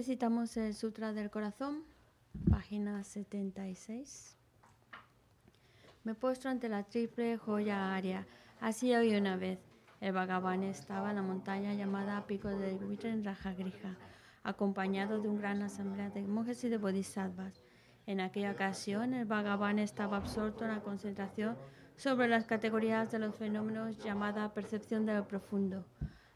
Recitamos el Sutra del Corazón, página 76. Me postro ante la triple joya aria. Así hoy una vez. El Bhagavan estaba en la montaña llamada Pico de Vitra en Rajagrija, acompañado de una gran asamblea de monjes y de bodhisattvas. En aquella ocasión, el Bhagavan estaba absorto en la concentración sobre las categorías de los fenómenos llamada percepción de lo profundo.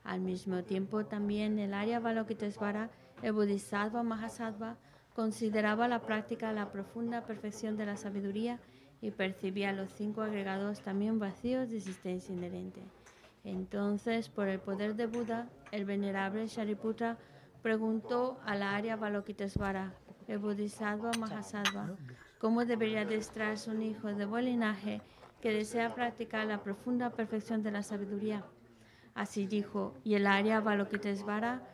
Al mismo tiempo, también el área Balokitesvara el Bodhisattva Mahasattva consideraba la práctica la profunda perfección de la sabiduría y percibía los cinco agregados también vacíos de existencia inherente. Entonces, por el poder de Buda, el venerable Shariputra preguntó a la Arya Balokitesvara, el Bodhisattva Mahasattva, cómo debería adestrarse un hijo de buen linaje que desea practicar la profunda perfección de la sabiduría. Así dijo, y el Arya Balokitesvara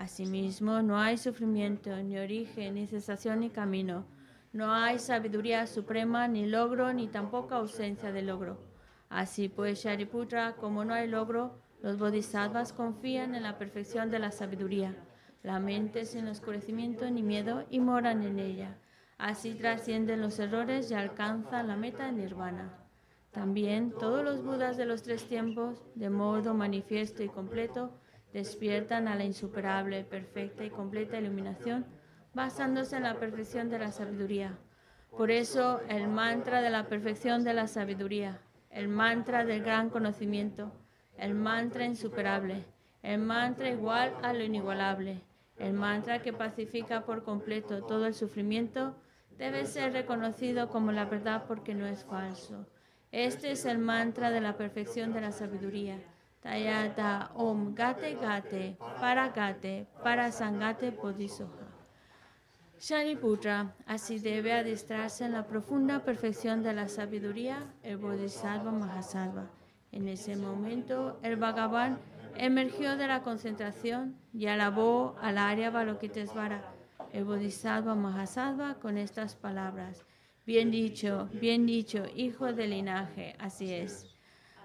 Asimismo, no hay sufrimiento, ni origen, ni cesación, ni camino. No hay sabiduría suprema, ni logro, ni tampoco ausencia de logro. Así pues, Shariputra, como no hay logro, los bodhisattvas confían en la perfección de la sabiduría. La mente sin oscurecimiento ni miedo y moran en ella. Así trascienden los errores y alcanzan la meta nirvana. También todos los budas de los tres tiempos, de modo manifiesto y completo, despiertan a la insuperable, perfecta y completa iluminación basándose en la perfección de la sabiduría. Por eso el mantra de la perfección de la sabiduría, el mantra del gran conocimiento, el mantra insuperable, el mantra igual a lo inigualable, el mantra que pacifica por completo todo el sufrimiento, debe ser reconocido como la verdad porque no es falso. Este es el mantra de la perfección de la sabiduría Tayata Om Gate Gate Paragate Parasangate Bodhisoha. Shariputra, así debe adestrarse en la profunda perfección de la sabiduría el Bodhisattva Mahasattva. En ese momento, el Bhagavan emergió de la concentración y alabó al Arya Balokitesvara, el Bodhisattva Mahasattva, con estas palabras. Bien dicho, bien dicho, hijo del linaje, así es.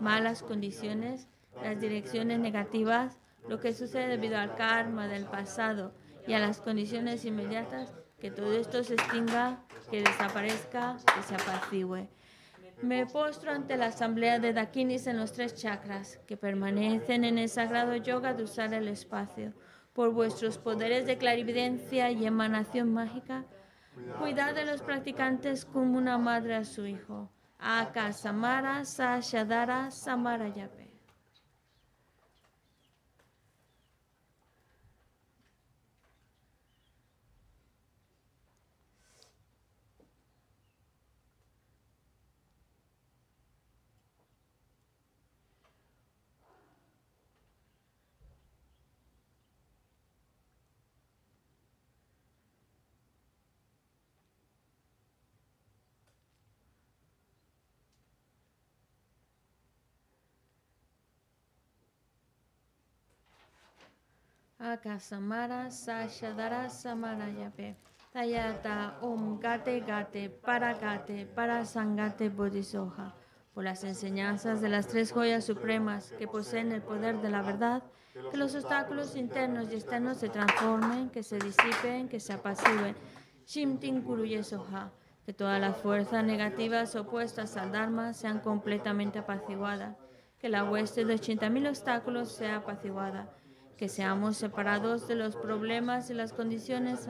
malas condiciones, las direcciones negativas, lo que sucede debido al karma del pasado y a las condiciones inmediatas, que todo esto se extinga, que desaparezca, que se apacigüe. Me postro ante la asamblea de Dakinis en los tres chakras, que permanecen en el sagrado yoga de usar el espacio. Por vuestros poderes de clarividencia y emanación mágica, cuidad de los practicantes como una madre a su hijo. Aka Samara Sashadara Samara Yape. Akasamara Sashadara Samarayape. Tayata Om Gate Gate Para Gate Para Sangate Bodhisoha. Por las enseñanzas de las tres joyas supremas que poseen el poder de la verdad, que los obstáculos internos y externos se transformen, que se disipen, que se apacigüen. Shimtin Kuruyesoha. Que todas las fuerzas negativas opuestas al Dharma sean completamente apaciguadas. Que la hueste de 80.000 obstáculos sea apaciguada que seamos separados de los problemas y las condiciones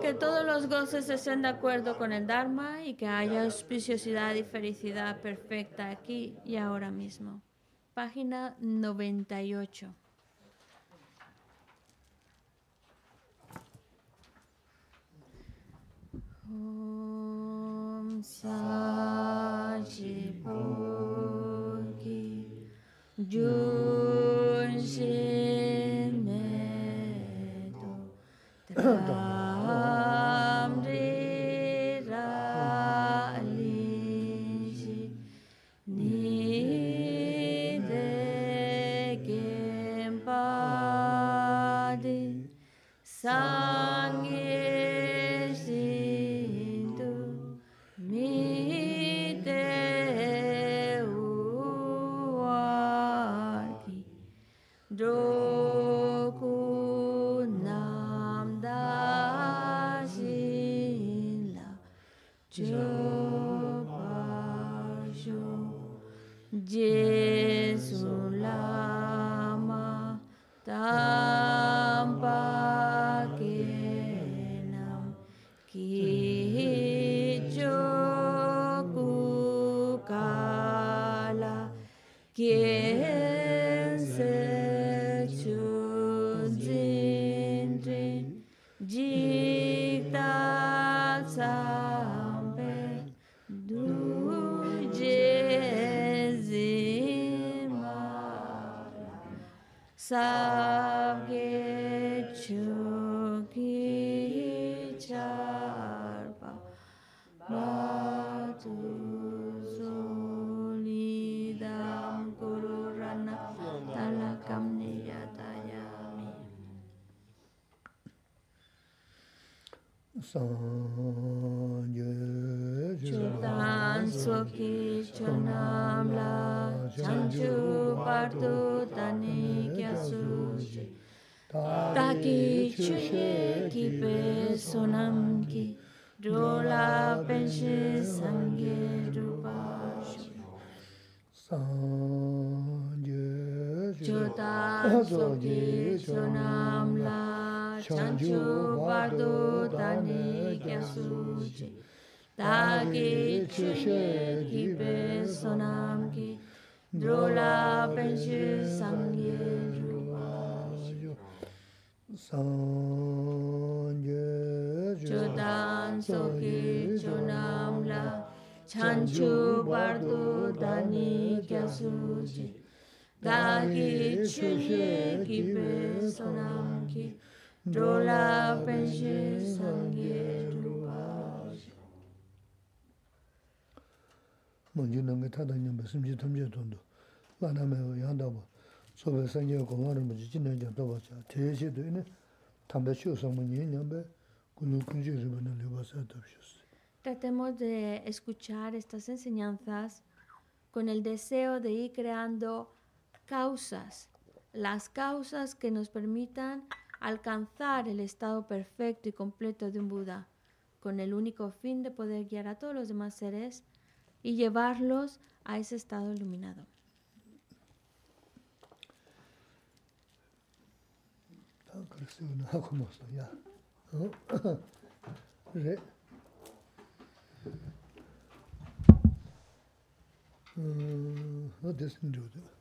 que todos los goces estén de acuerdo con el Dharma y que haya auspiciosidad y felicidad perfecta aquí y ahora mismo. Página 98. Om Saji Dhamma. sogi chonam la chanchu bardo dani kyasuji dagi chushe gibe sonam ki drola benji sangye ruwayo sangye chodan sogi chonam la chanchu bardo dani kyasuji Tratemos de escuchar estas enseñanzas con el deseo de ir creando causas, las causas que nos permitan alcanzar el estado perfecto y completo de un Buda, con el único fin de poder guiar a todos los demás seres y llevarlos a ese estado iluminado.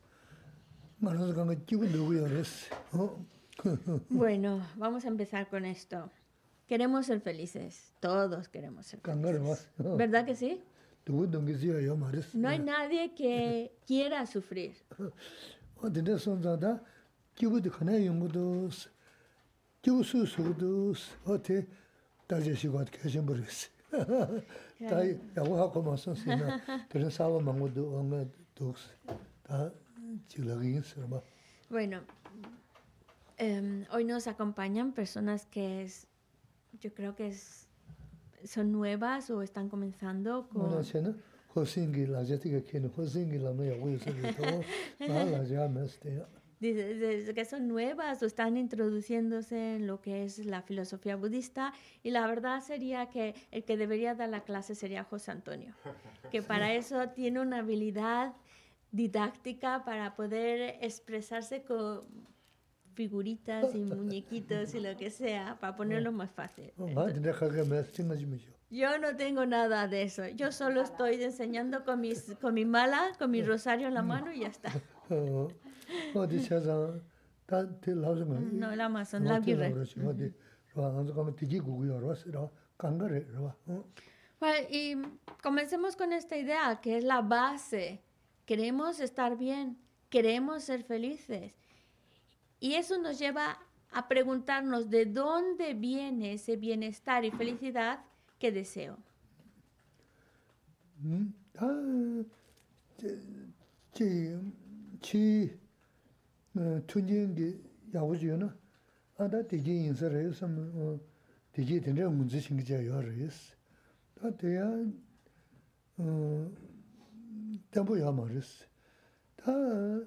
Bueno, vamos a empezar con esto. Queremos ser felices, todos queremos ser felices. ¿Verdad que sí? No hay nadie que quiera sufrir. Claro. Bueno, em, hoy nos acompañan personas que es, yo creo que es, son nuevas o están comenzando con... Dice que son nuevas o están introduciéndose en lo que es la filosofía budista y la verdad sería que el que debería dar la clase sería José Antonio, que para eso tiene una habilidad didáctica para poder expresarse con figuritas y muñequitos y lo que sea, para ponerlo más fácil. Entonces, yo no tengo nada de eso. Yo solo estoy enseñando con, mis, con mi mala, con mi rosario en la mano y ya está. no, la mazón, la guirre. Y comencemos con esta idea que es la base queremos estar bien, queremos ser felices. Y eso nos lleva a preguntarnos de dónde viene ese bienestar y felicidad que deseo. tenpo yaa maa resi. Taa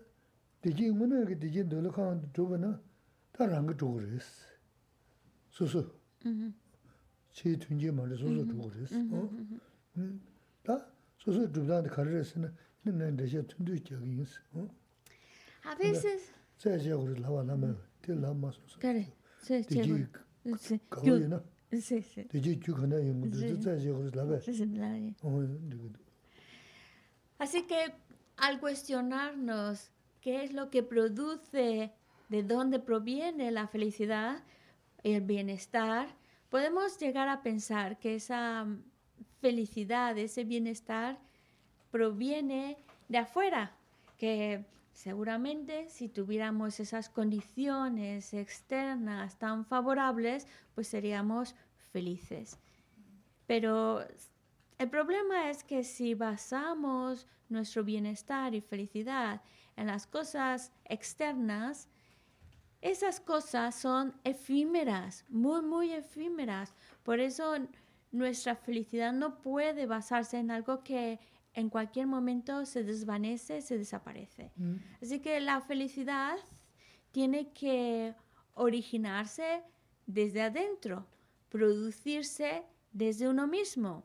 diji nguna ki diji ndola kaan dhruva na taa ranga dhruva resi. Susu. Chi tunji maa resi susu dhruva resi. Taa susu dhruva dhan kari resi na nina dresha tundu ichagi yinsi. Habis is... Tsaya chaya kuri lawa lama, te lama susu. Kare, tsaya chaya kuri. Diji kawaii na. Diji kyu khana yungu dhruva tsaya chaya kuri lawa. Lava Así que al cuestionarnos qué es lo que produce, de dónde proviene la felicidad el bienestar, podemos llegar a pensar que esa felicidad, ese bienestar, proviene de afuera, que seguramente si tuviéramos esas condiciones externas tan favorables, pues seríamos felices. Pero el problema es que si basamos nuestro bienestar y felicidad en las cosas externas, esas cosas son efímeras, muy, muy efímeras, Por eso nuestra felicidad no puede basarse en algo que en cualquier momento se desvanece, se desaparece. Así que la felicidad tiene que originarse desde adentro, producirse desde uno mismo,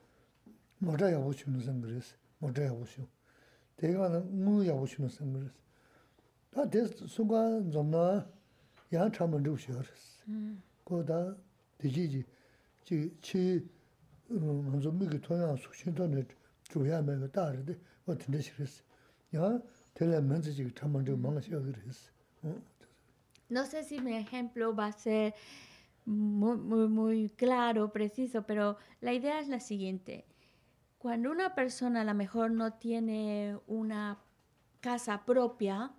mo da ya bu chi no sang ge ris. Mo da ya bu chi. De ga na mu ya bu chi no sang ge ris. Ta de su ga zom na ya cha men ju xia ris. Ko da de ji ji ji chi 먼저 미기 토야 수신도네 주야 매가 다르데 어떤 데시랬어. 야, 텔레 mensaje 참만 좀 망하셔 그랬어. No sé si mi ejemplo va a ser muy, muy, muy claro, preciso, pero la idea es la siguiente. Cuando una persona a lo mejor no tiene una casa propia,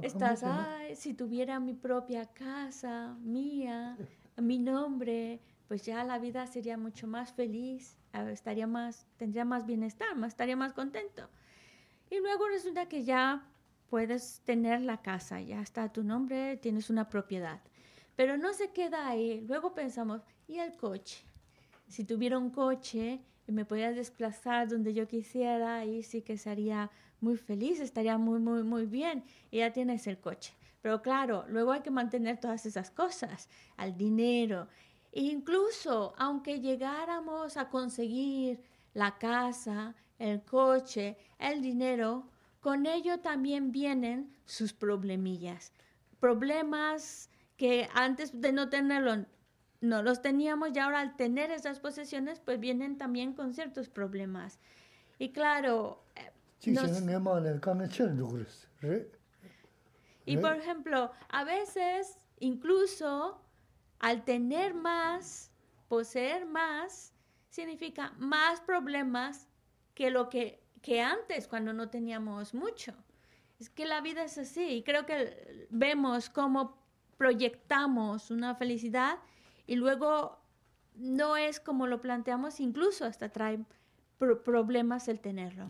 estás, ay, si tuviera mi propia casa, mía, mi nombre, pues ya la vida sería mucho más feliz, estaría más, tendría más bienestar, más, estaría más contento. Y luego resulta que ya puedes tener la casa, ya está tu nombre, tienes una propiedad. Pero no se queda ahí. Luego pensamos, ¿y el coche? Si tuviera un coche y me podía desplazar donde yo quisiera, ahí sí que sería muy feliz, estaría muy, muy, muy bien. Y ya tienes el coche. Pero claro, luego hay que mantener todas esas cosas, al dinero, Incluso aunque llegáramos a conseguir la casa, el coche, el dinero, con ello también vienen sus problemillas. Problemas que antes de no tenerlo no los teníamos y ahora al tener esas posesiones pues vienen también con ciertos problemas. Y claro... Eh, y por ejemplo, a veces incluso al tener más, poseer más, significa más problemas que lo que, que antes cuando no teníamos mucho. Es que la vida es así y creo que vemos cómo proyectamos una felicidad y luego no es como lo planteamos, incluso hasta trae problemas el tenerlo.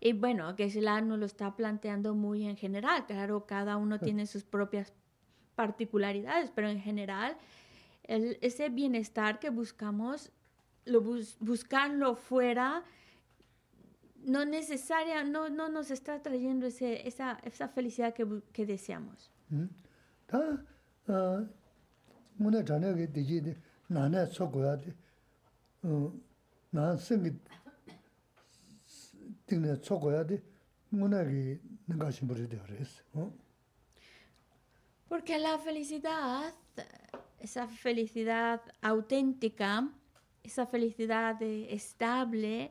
Y bueno, que la nos lo está planteando muy en general. Claro, cada uno tiene sus propias particularidades, pero en general ese bienestar que buscamos, lo buscarlo fuera, no necesaria, no, no nos está trayendo ese, esa, esa felicidad que, que deseamos. Porque la felicidad, esa felicidad auténtica, esa felicidad estable,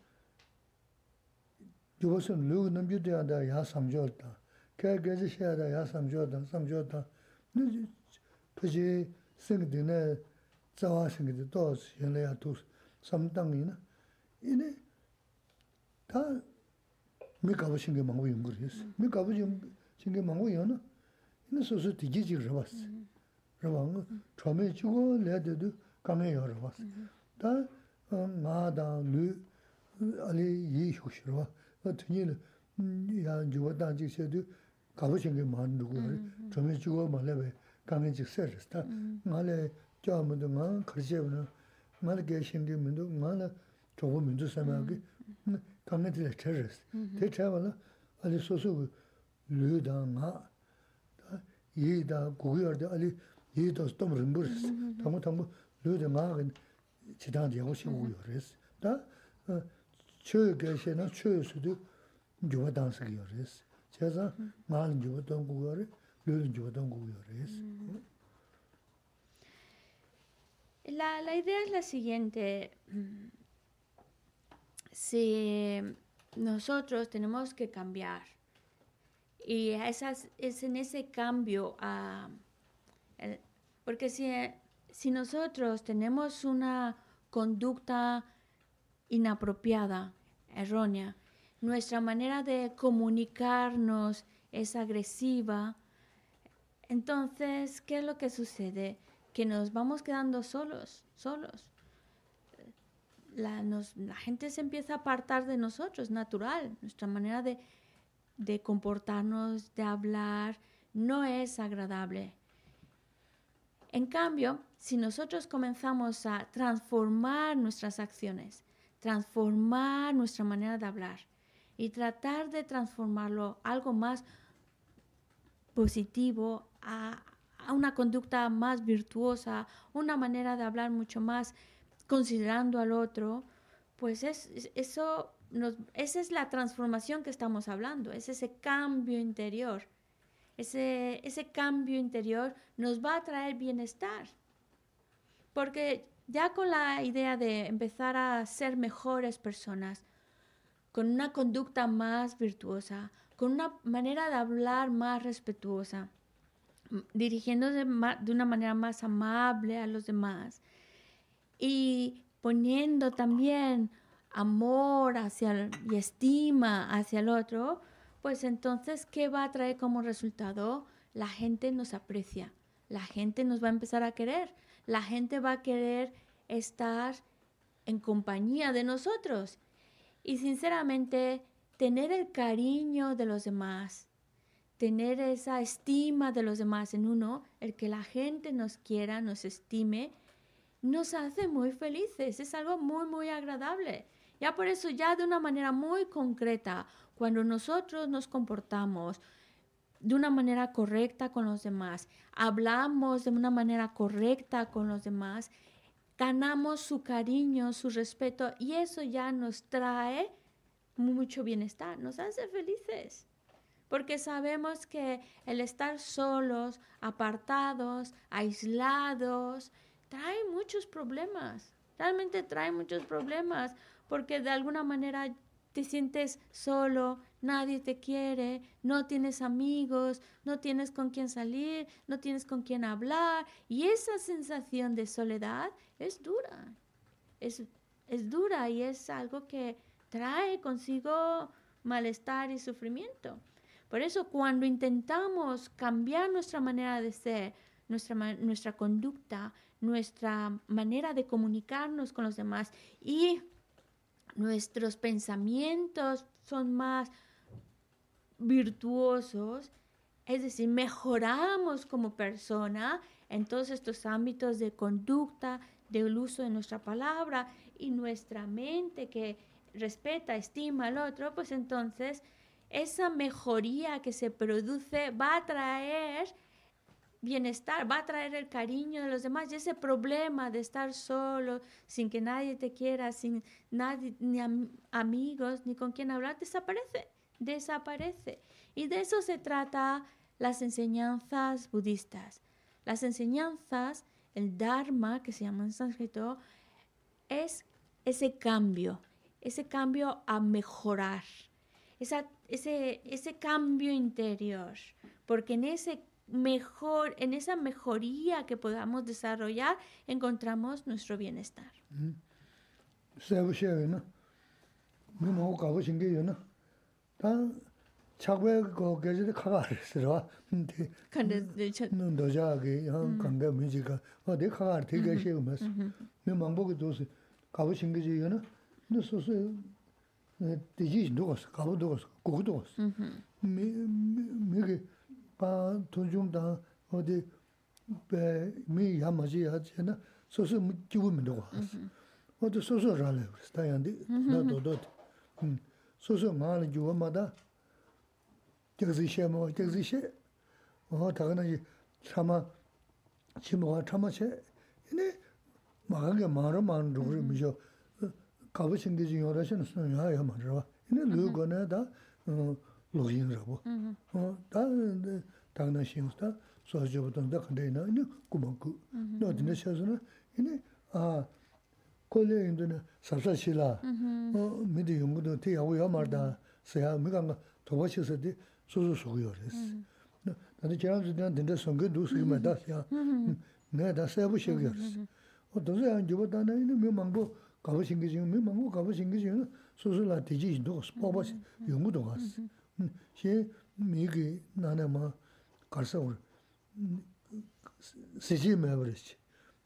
gyubasun lugu namgyu diyada yaa samjodda, kaya gaji shayada yaa samjodda, samjodda, nu pachi singdi na zawa singdi dos yinla yaa tus, samdangi na, ini ta mi gabu shingi mangu yungur yis, mi gabu shingi mangu yungur, ini susu digi jik rabas, raba nga, chome chigo laya dedu kange yaa rabas, ta nga da lu ali yi shukush rabas, tūñi yā yuwa dāng jīg xē tū kāpa xēngi mā ndu gu rī, chōmi chūgō mā lē bē kāngi jīg sē rī stā. ngā lē kia mā ndu ngā khar xē bā nā, ngā lē kia xēngi mā ndu, ngā lē chōgō mā ndu sā mā gī, kāngi tī lē chē rī stā. Tē chē bā nā, alī sō sō gu lū dā ngā, yī dā gu gu yār dā alī yī dā sō tōm rīmbu rī stā. Tāngu tāngu lū dā ngā gā chī dāng dā yā gu xē gu yā rī stā. Gā shē na chū yu sū dū jūba dāng sī giyār rīs. Chā sā ngā lī jūba dāng gugiyār, lū lī jūba dāng gugiyār rīs. La, la idea es la siguiente. Si nosotros tenemos que cambiar, y esas, es en ese cambio, ah, el- porque si, si nosotros tenemos una conducta inapropiada, errónea, nuestra manera de comunicarnos es agresiva, entonces, ¿qué es lo que sucede? Que nos vamos quedando solos, solos. La, gente se empieza a apartar de nosotros, natural. Nuestra manera de, de comportarnos, de hablar, no es agradable. En cambio, si nosotros comenzamos a transformar nuestras acciones, transformar nuestra manera de hablar y tratar de transformarlo algo más positivo, a, una conducta más virtuosa, una manera de hablar mucho más considerando al otro, pues es, es- eso nos- esa es la transformación que estamos hablando, es ese cambio interior. Ese, ese cambio interior nos va a traer bienestar. Porque ya con la idea de empezar a ser mejores personas, con una conducta más virtuosa, con una manera de hablar más respetuosa, dirigiéndose de una manera más amable a los demás y poniendo también amor hacia y estima hacia el otro, pues entonces, ¿qué va a traer como resultado? La gente nos aprecia, la gente nos va a empezar a querer, la gente va a querer estar en compañía de nosotros. Y sinceramente, tener el cariño de los demás, tener esa estima de los demás en uno, el que la gente nos quiera, nos estime, nos hace muy felices, es algo muy, muy agradable. Ya por eso, ya de una manera muy concreta, cuando nosotros nos comportamos de una manera correcta con los demás, hablamos de una manera correcta con los demás, ganamos su cariño, su respeto y eso ya nos trae mucho bienestar, nos hace felices. Porque sabemos que el estar solos, apartados, aislados, trae muchos problemas. Realmente trae muchos problemas porque de alguna manera te sientes solo, nadie te quiere, no tienes amigos, no tienes con quién salir, no tienes con quién hablar. Y esa sensación de soledad es dura. Es, es dura y es algo que trae consigo malestar y sufrimiento. Por eso cuando intentamos cambiar nuestra manera de ser, nuestra, nuestra conducta, nuestra manera de comunicarnos con los demás y nuestros pensamientos son más virtuosos, es decir, mejoramos como persona en todos estos ámbitos de conducta, del uso de nuestra palabra y nuestra mente que respeta, estima al otro, pues entonces esa mejoría que se produce va a traer bienestar, va a traer el cariño de los demás y ese problema de estar solo, sin que nadie te quiera, sin nadie, ni am- amigos, ni con quien hablar, desaparece, desaparece. Y de eso se trata las enseñanzas budistas. Las enseñanzas, el Dharma, que se llama en sánscrito, es ese cambio, ese cambio a mejorar, esa- ese, ese cambio interior, porque en ese mejor, en esa mejoría que podamos desarrollar, encontramos nuestro bienestar. sēbu paa tunjung taa odi mii yaa maji yaa che na soso kiwi mendo waas. Odi soso rale waas, taa yandi na dodo ti. Soso maa la kiwa maa taa gyagzi she maa, gyagzi she. Oha taga na chama, chima waa chama she. Ini maa ka maa ra maa rukri misho kaba shingi zi yaa xe na suna yaa yaa maa rwa. Ine lu go na da, lu yin ra bo. O, da, taga na xing sta, suwa xe budan da kanda ina, ine, kuma ku. No, dina xe su na, ine, a, ko le yin du na, sabsa xe la, o, mi di yungu du, ti yaa wu yaa maa da, sa yaa, mi ka nga, toba xe sa di, 소소 소고요 그랬어. 나도 제가 그냥 된다 성게 두스기 말다 야. 내가 다 세부 쉬고요 그랬어. 어 도저히 안 집어 다나 있는 몇 망고 가고 신기 지금 몇 망고 가고 신기 지금 소소라 되지 도 스포버 연구도 갔어. 시 미기 나나 뭐 가서 올 시지 매버리지.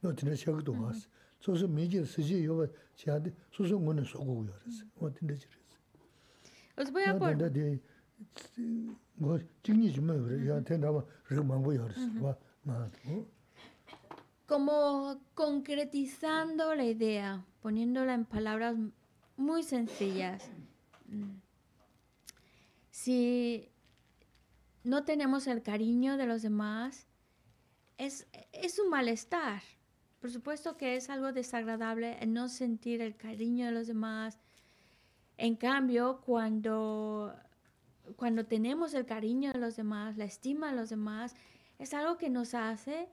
너 진짜 저기도 갔어. 소소 미기 시지 요가 제한테 소소 거는 소고요 그랬어. 어 근데 그랬어. Os voy a poner... Como concretizando la idea, poniéndola en palabras muy sencillas. Si no tenemos el cariño de los demás, es, es un malestar. Por supuesto que es algo desagradable el no sentir el cariño de los demás. En cambio, cuando cuando tenemos el cariño de los demás, la estima de los demás, es algo que nos hace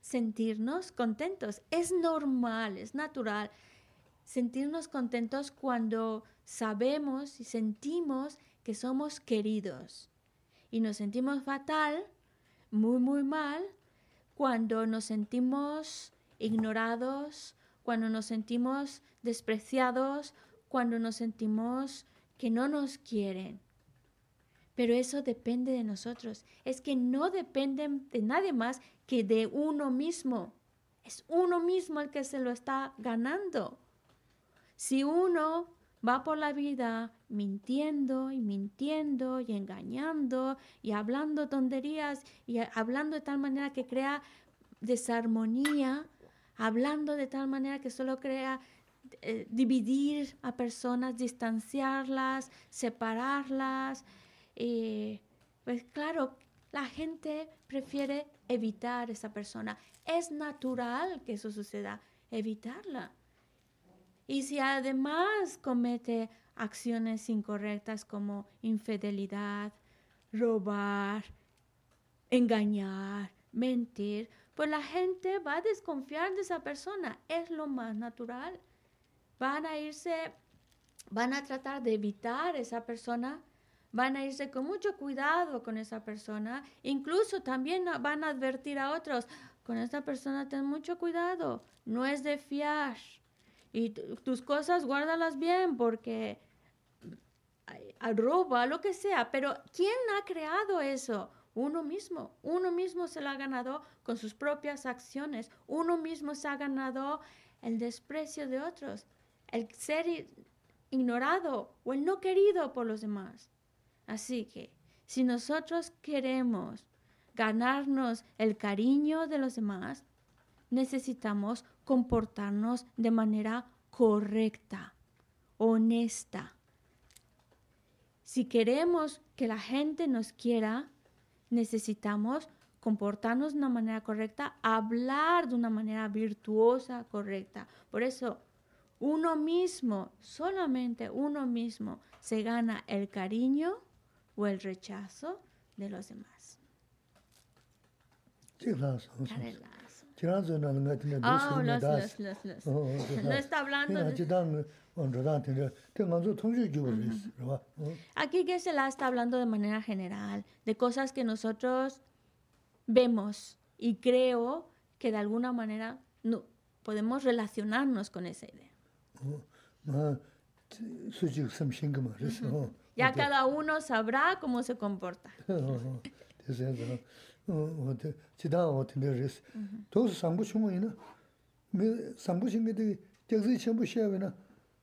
sentirnos contentos. Es normal, es natural sentirnos contentos cuando sabemos y sentimos que somos queridos. Y nos sentimos fatal, muy, muy mal, cuando nos sentimos ignorados, cuando nos sentimos despreciados, cuando nos sentimos que no nos quieren. Pero eso depende de nosotros. Es que no depende de nadie más que de uno mismo. Es uno mismo el que se lo está ganando. Si uno va por la vida mintiendo y mintiendo y engañando y hablando tonterías y hablando de tal manera que crea desarmonía, hablando de tal manera que solo crea eh, dividir a personas, distanciarlas, separarlas, eh, pues claro, la gente prefiere evitar esa persona. Es natural que eso suceda, evitarla. Y si además comete acciones incorrectas como infidelidad, robar, engañar, mentir, pues la gente va a desconfiar de esa persona. Es lo más natural. Van a irse, van a tratar de evitar esa persona van a irse con mucho cuidado con esa persona. Incluso también van a advertir a otros, con esta persona ten mucho cuidado, no es de fiar. Y tus cosas guárdalas bien porque roba, lo que sea. Pero ¿quién ha creado eso? Uno mismo. Uno mismo se lo ha ganado con sus propias acciones. Uno mismo se ha ganado el desprecio de otros, el ser ignorado o el no querido por los demás. Así que si nosotros queremos ganarnos el cariño de los demás, necesitamos comportarnos de manera correcta, honesta. Si queremos que la gente nos quiera, necesitamos comportarnos de una manera correcta, hablar de una manera virtuosa, correcta. Por eso, uno mismo, solamente uno mismo, se gana el cariño o el rechazo de los demás. Oh, los, los, los. No está hablando de... Aquí que se la está hablando de manera general, de cosas que nosotros vemos y creo que de alguna manera no, podemos relacionarnos con esa idea. Ya cada uno sabrá cómo se comporta.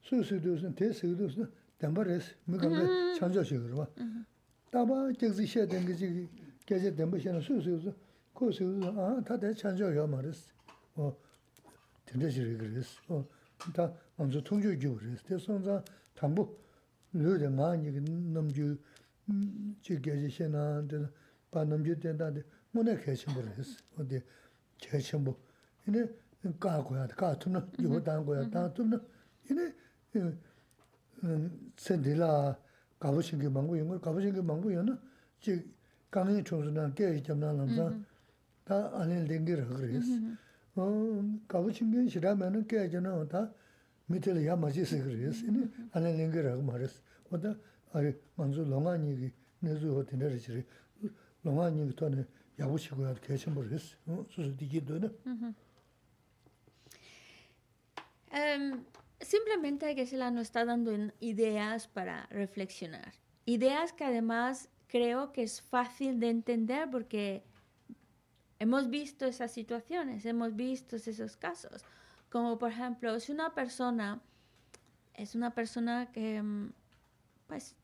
su sikdusna, te sikdusna, tenpa resi, mika le ah. chancho shikirwa. Mm-hmm. Taba kekzi she tenki chigi, keche tenpa she na su sikdusna, ko sikdusna, aha, ta te chancho yo ma resi, tenpa shirikir resi, ta anzu tongyo gyu resi, te sonza tangbu, lu de nga niki namgyu, chi keche she na, pa namgyu ten ta de, muna kechimbo resi, ode kechimbo, ine ka goya, ka tumna, yuwa tang mm-hmm. goya, tang mm-hmm. tumna, ine 센딜라 가보신게 망고 이거 가보신게 망고 연은 지 강의 총수나 깨 있잖아 남자 다 안에 댕기를 그랬어 어 가보신게 싫으면은 깨 있잖아 다 밑에 야 맞으세요 그랬어 이니 안에 댕기를 말했어 뭐다 아니 만주 롱아니기 내주 호텔에 지리 롱아니기 또는 야구치고야 계신 버렸어 어 수수 되게 되네 음 simplemente Geshe-la nos está dando ideas para reflexionar. Ideas que además creo que es fácil de entender porque hemos visto esas situaciones, hemos visto esos casos. Como por ejemplo, si una persona es una persona que mm, pues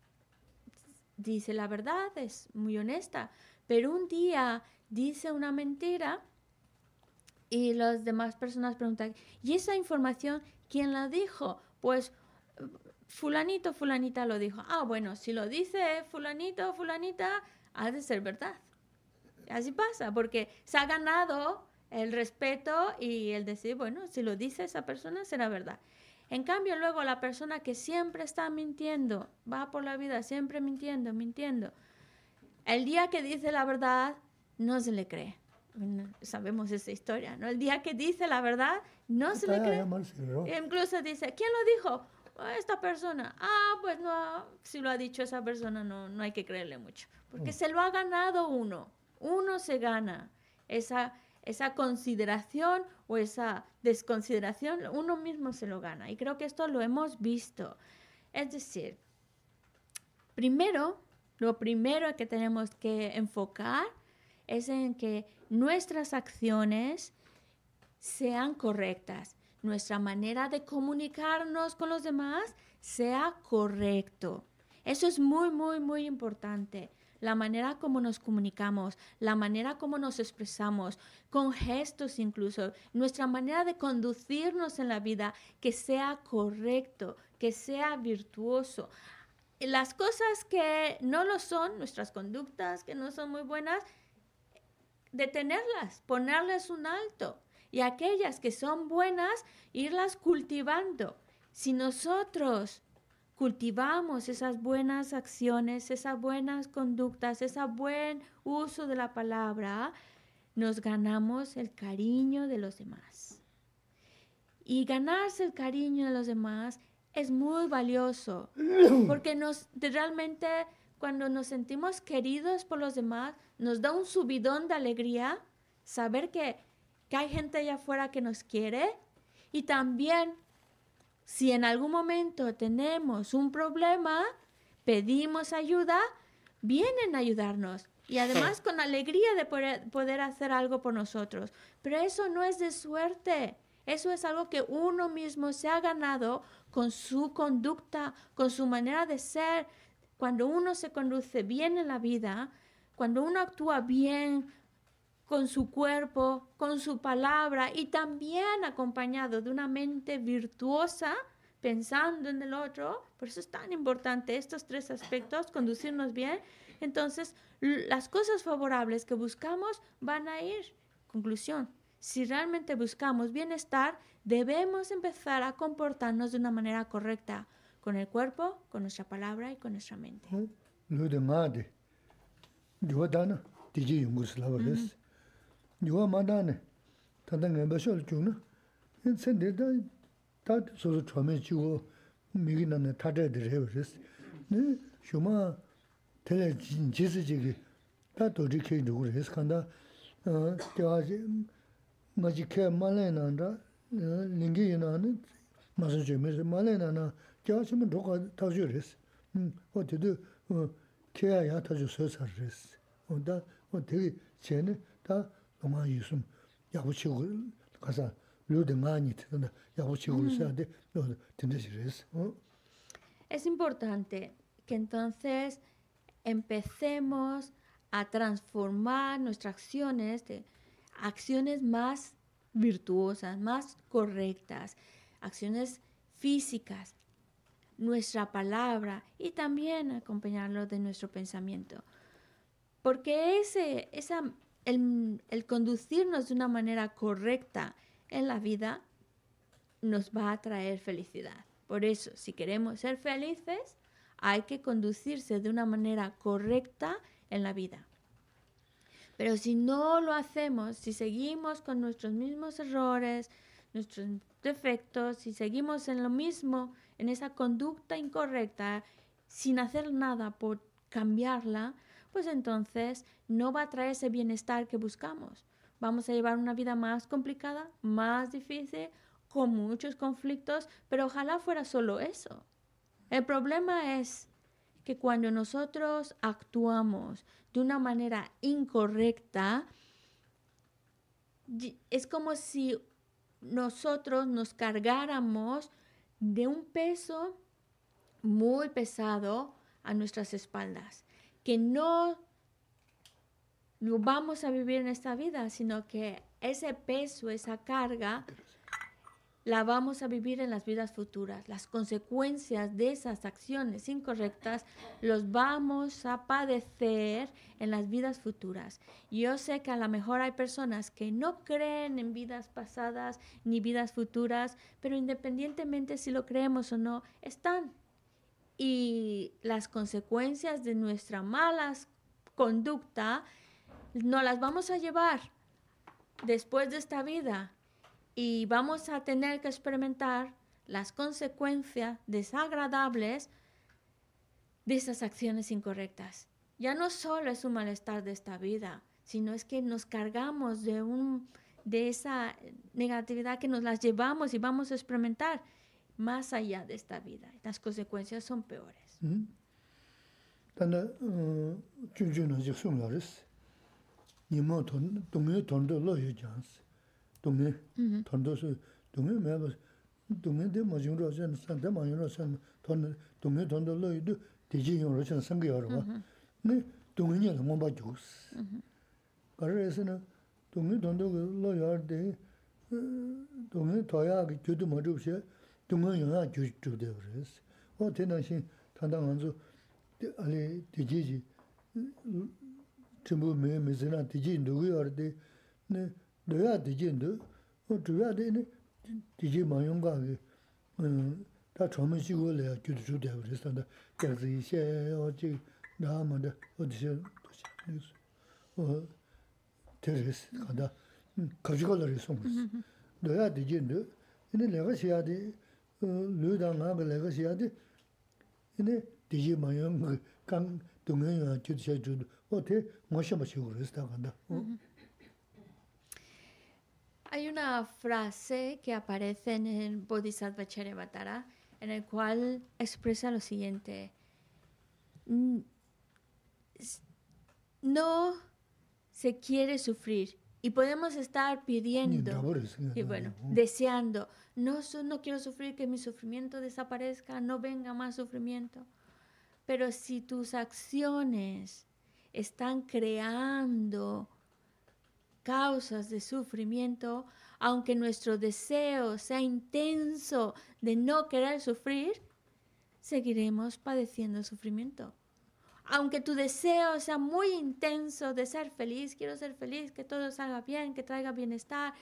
dice la verdad, es muy honesta, pero un día dice una mentira y las demás personas preguntan, ¿y esa información quién la dijo? Pues fulanito, fulanita lo dijo. Ah, bueno, si lo dice fulanito, fulanita, ha de ser verdad. Así pasa, porque se ha ganado el respeto y el decir, bueno, si lo dice esa persona, será verdad. En cambio, luego la persona que siempre está mintiendo, va por la vida siempre mintiendo, mintiendo, el día que dice la verdad, no se le cree. Bueno, Sabemos esa historia, ¿no? El día que dice la verdad, no se le cree. Incluso dice, ¿quién lo dijo? "Ah, Esta persona. Ah, pues no, si lo ha dicho esa persona, no, no hay que creerle mucho. Porque se lo ha ganado uno. Uno se gana esa, esa consideración o esa desconsideración, uno mismo se lo gana. Y creo que esto lo hemos visto. Es decir, primero, lo primero que tenemos que enfocar es en que nuestras acciones sean correctas, nuestra manera de comunicarnos con los demás sea correcto. Eso es muy, muy, muy importante. La manera como nos comunicamos, la manera como nos expresamos, con gestos incluso, nuestra manera de conducirnos en la vida, que sea correcto, que sea virtuoso. Las cosas que no lo son, nuestras conductas que no son muy buenas, detenerlas, ponerles un alto. Y aquellas que son buenas, irlas cultivando. Si nosotros cultivamos esas buenas acciones, esas buenas conductas, ese buen uso de la palabra, nos ganamos el cariño de los demás. Y ganarse el cariño de los demás es muy valioso, porque nos realmente cuando nos sentimos queridos por los demás, nos da un subidón de alegría saber que, que hay gente allá afuera que nos quiere y también si en algún momento tenemos un problema, pedimos ayuda, vienen a ayudarnos. Y además con alegría de poder, poder hacer algo por nosotros. Pero eso no es de suerte. Eso es algo que uno mismo se ha ganado con su conducta, con su manera de ser. Cuando uno se conduce bien en la vida, cuando uno actúa bien con su cuerpo, con su palabra y también acompañado de una mente virtuosa, pensando en el otro. Por eso es tan importante estos tres aspectos, conducirnos bien. Entonces, las cosas favorables que buscamos van a ir. Conclusión, si realmente buscamos bienestar, debemos empezar a comportarnos de una manera correcta con el cuerpo, con nuestra palabra y con nuestra mente. Lo de ngade. Yo dana tiji yungus la vales. Yo madane. Tanda ngamba shol chuna. En sen de da ta so so chome chi go migi na ne ta de de re vales. Ne shuma tele jisi jigi ta to ri ke du res kanda. Te a ma ji ke ma le na da lingi na ne ma so je me ma le na na ma dhoka tawshu res. o kaya ya tajo so sar res. O da, o yusum, yabu chigo, kasa, lu de nga nyi tena, yabu chigo sa de, no, tende si res. O, Es importante que entonces empecemos a transformar nuestras acciones de acciones más virtuosas, más correctas, acciones físicas. Nuestra palabra y también acompañarlo de nuestro pensamiento. Porque ese, esa, el, el conducirnos de una manera correcta en la vida nos va a traer felicidad. Por eso, si queremos ser felices, hay que conducirse de una manera correcta en la vida. Pero si no lo hacemos, si seguimos con nuestros mismos errores, nuestros defectos, si seguimos en lo mismo, en esa conducta incorrecta, sin hacer nada por cambiarla, pues entonces no va a traer ese bienestar que buscamos. Vamos a llevar una vida más complicada, más difícil, con muchos conflictos, pero ojalá fuera solo eso. El problema es que cuando nosotros actuamos de una manera incorrecta, es como si nosotros nos cargáramos de un peso muy pesado a nuestras espaldas, que no lo vamos a vivir en esta vida, sino que ese peso, esa carga, la vamos a vivir en las vidas futuras. Las consecuencias de esas acciones incorrectas los vamos a padecer en las vidas futuras. Yo sé que a lo mejor hay personas que no creen en vidas pasadas ni vidas futuras, pero independientemente si lo creemos o no, están. Y las consecuencias de nuestra mala conducta no las vamos a llevar después de esta vida y vamos a tener que experimentar las consecuencias desagradables de esas acciones incorrectas. Ya no solo es un malestar de esta vida, sino es que nos cargamos de, un, de esa negatividad que nos las llevamos y vamos a experimentar más allá de esta vida. Las consecuencias son peores. Mm-hmm. 동네 돈도서 동네 매가 동네데 마중으로 전 산데 마중으로 산 돈, 동네 돈도 넣어도 대지용으로 전 생겨요. 네, 동네에 뭐 봐주스. 그래서는 동네 돈도 넣어야 돼. 동네 더야 그 교도 뭐 없이 동네 영화 주주도 그래서 어 대단히 단단한 저 아니 대지지 전부 매 매스나 대지 누구야 네 lōyā dījī ndō, dhūyā dījī dījī māyōng gā gī, tā chōmī shī gō lēyā gyū dō chū dē wā rī sā ndā, gyā zī xē yō jī nā mā dā, wā dī xē dō xē nī sō, wā tē rī sī kā dā, kā chī gō lā rī sōng sī. Lōyā dījī ndō, inī lēgā xī yā dī, lōyā dā ngā gā lēgā xī yā dī, inī dījī māyōng gā kāng dōngyā yō gyū dhī xē chū dō, wā tē ngā xē mā xī gō rī sā ndā. Hay una frase que aparece en el Bodhisattva Charyavatara en el cual expresa lo siguiente. No se quiere sufrir y podemos estar pidiendo y bueno, deseando, no, no quiero sufrir, que mi sufrimiento desaparezca, no venga más sufrimiento. Pero si tus acciones están creando causas de sufrimiento, aunque nuestro deseo sea intenso de no querer sufrir, seguiremos padeciendo sufrimiento. Aunque tu deseo sea muy intenso de ser feliz, quiero ser feliz, que todo salga bien, que traiga bienestar,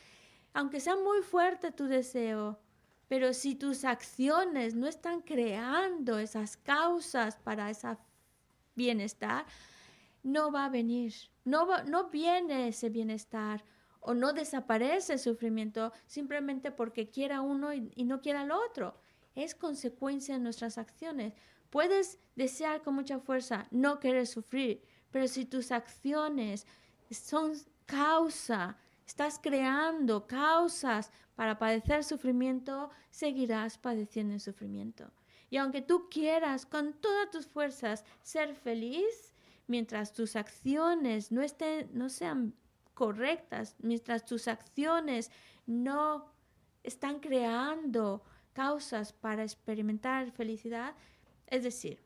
aunque sea muy fuerte tu deseo, pero si tus acciones no están creando esas causas para ese bienestar, no va a venir, no, no viene ese bienestar o no desaparece el sufrimiento simplemente porque quiera uno y, no quiera el otro. Es consecuencia de nuestras acciones. Puedes desear con mucha fuerza no querer sufrir, pero si tus acciones son causa, estás creando causas para padecer sufrimiento, seguirás padeciendo sufrimiento. Y aunque tú quieras con todas tus fuerzas ser feliz, mientras tus acciones no, estén, no sean correctas, mientras tus acciones no están creando causas para experimentar felicidad, es decir,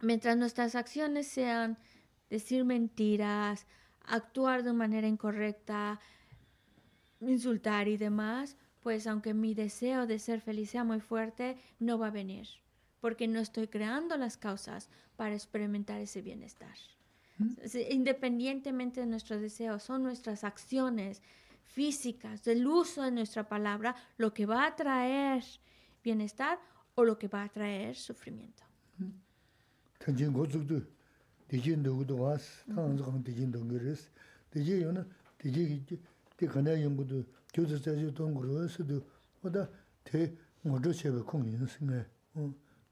mientras nuestras acciones sean decir mentiras, actuar de manera incorrecta, insultar y demás, pues aunque mi deseo de ser feliz sea muy fuerte, no va a venir porque no estoy creando las causas para experimentar ese bienestar. Independientemente de nuestros deseos, son nuestras acciones físicas, del uso de nuestra palabra, lo que va a traer bienestar o lo que va a traer sufrimiento.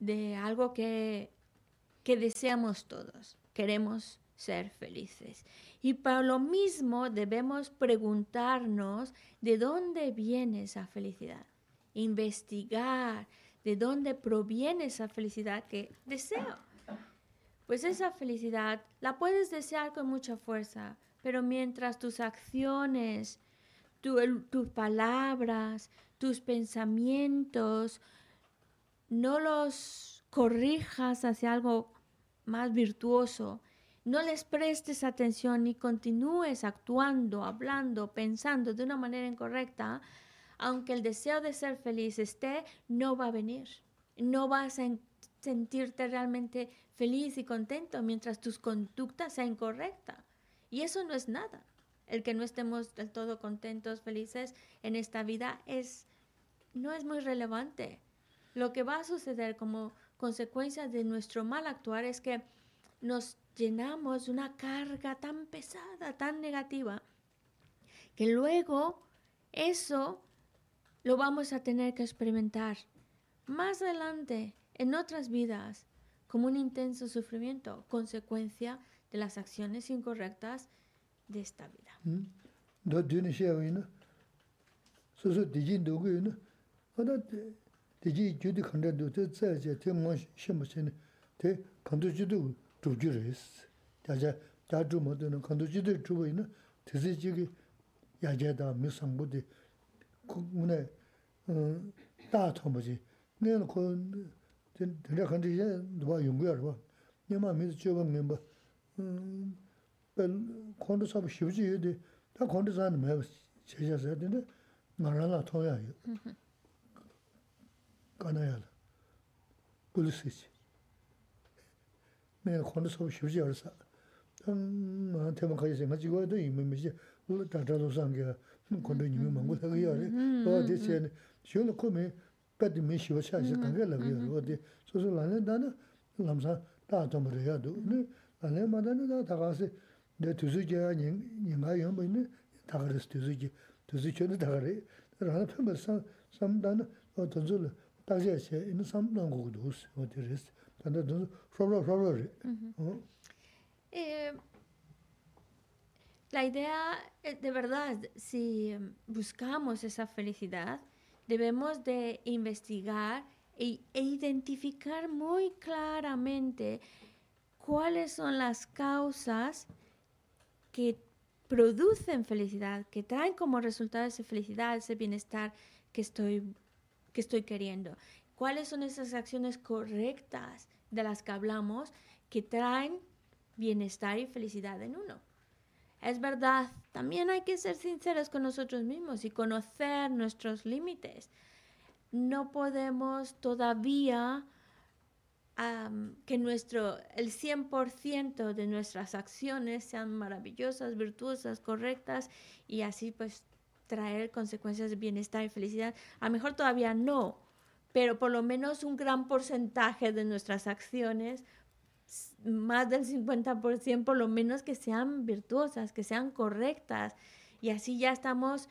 de algo que, que deseamos todos queremos ser felices. Y para lo mismo debemos preguntarnos de dónde viene esa felicidad, investigar de dónde proviene esa felicidad que deseo. Pues esa felicidad la puedes desear con mucha fuerza, pero mientras tus acciones, tus palabras, tus pensamientos, no los corrijas hacia algo más virtuoso, no les prestes atención y continúes actuando, hablando, pensando de una manera incorrecta, aunque el deseo de ser feliz esté, no va a venir. No vas a sentirte realmente feliz y contento mientras tus conductas sean incorrectas. Y eso no es nada. El que no estemos del todo contentos, felices en esta vida es no es muy relevante. Lo que va a suceder como consecuencia de nuestro mal actuar es que nos llenamos de una carga tan pesada, tan negativa, que luego eso lo vamos a tener que experimentar más adelante en otras vidas como un intenso sufrimiento, consecuencia de las acciones incorrectas de esta vida. ¿Mm? 대지 주디 컨데도 저저 저뭐 심무신 대 컨도지도 주주레스 자자 자주 모드는 컨도지도 주고 있는 대세지기 야제다 미상부디 국문에 어 다토뭐지 내가 그 내가 근데 이제 누가 연구야 봐 내가 미스 줘본 멤버 음 컨도 사부 쉬우지 이데 다 컨도 사는 매 제자서 되는데 말하나 통해요 까나야 불스지 내가 혼자서 쉬지 않았어 음 나한테만 가지 생각지고도 이미 미지 우리 다다도 상게 건도 님이 먹고 하고요 어 대체 쉬는 코메 빼도 미 쉬어 차지 간게 라고요 어디 소소 나는 나는 남사 다좀 그래야도 네 안에 마다는 다 다가서 내 두수제 아닌 인가 연보이네 다 그랬어 두수제 두수제는 다 그래 그러나 편을 삼 삼다는 어 던질 la idea, eh, de verdad, si buscamos esa felicidad, debemos de investigar e, e identificar muy claramente cuáles son las causas que producen felicidad, que traen como resultado esa felicidad, ese bienestar que estoy que estoy queriendo. ¿Cuáles son esas acciones correctas de las que hablamos que traen bienestar y felicidad en uno? Es verdad, también hay que ser sinceros con nosotros mismos y conocer nuestros límites. No podemos todavía que nuestro, el 100% de nuestras acciones sean maravillosas, virtuosas, correctas y así pues traer consecuencias de bienestar y felicidad. A lo mejor todavía no, pero por lo menos un gran porcentaje de nuestras acciones, más del 50% por lo menos que sean virtuosas, que sean correctas. Y así ya estamos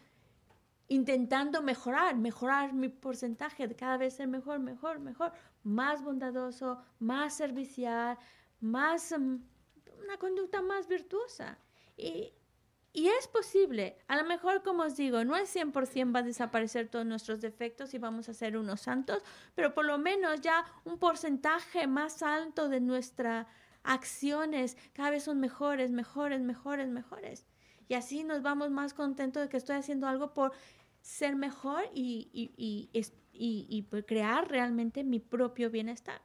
intentando mejorar, mejorar mi porcentaje, de cada vez ser mejor, mejor, mejor, más bondadoso, más servicial, más, mm, una conducta más virtuosa. Y Y es posible, a lo mejor como os digo, no es 100% va a desaparecer todos nuestros defectos y vamos a ser unos santos, pero por lo menos ya un porcentaje más alto de nuestras acciones cada vez son mejores, mejores, mejores, mejores. Y así nos vamos más contentos de que estoy haciendo algo por ser mejor y, y, y, y crear realmente mi propio bienestar.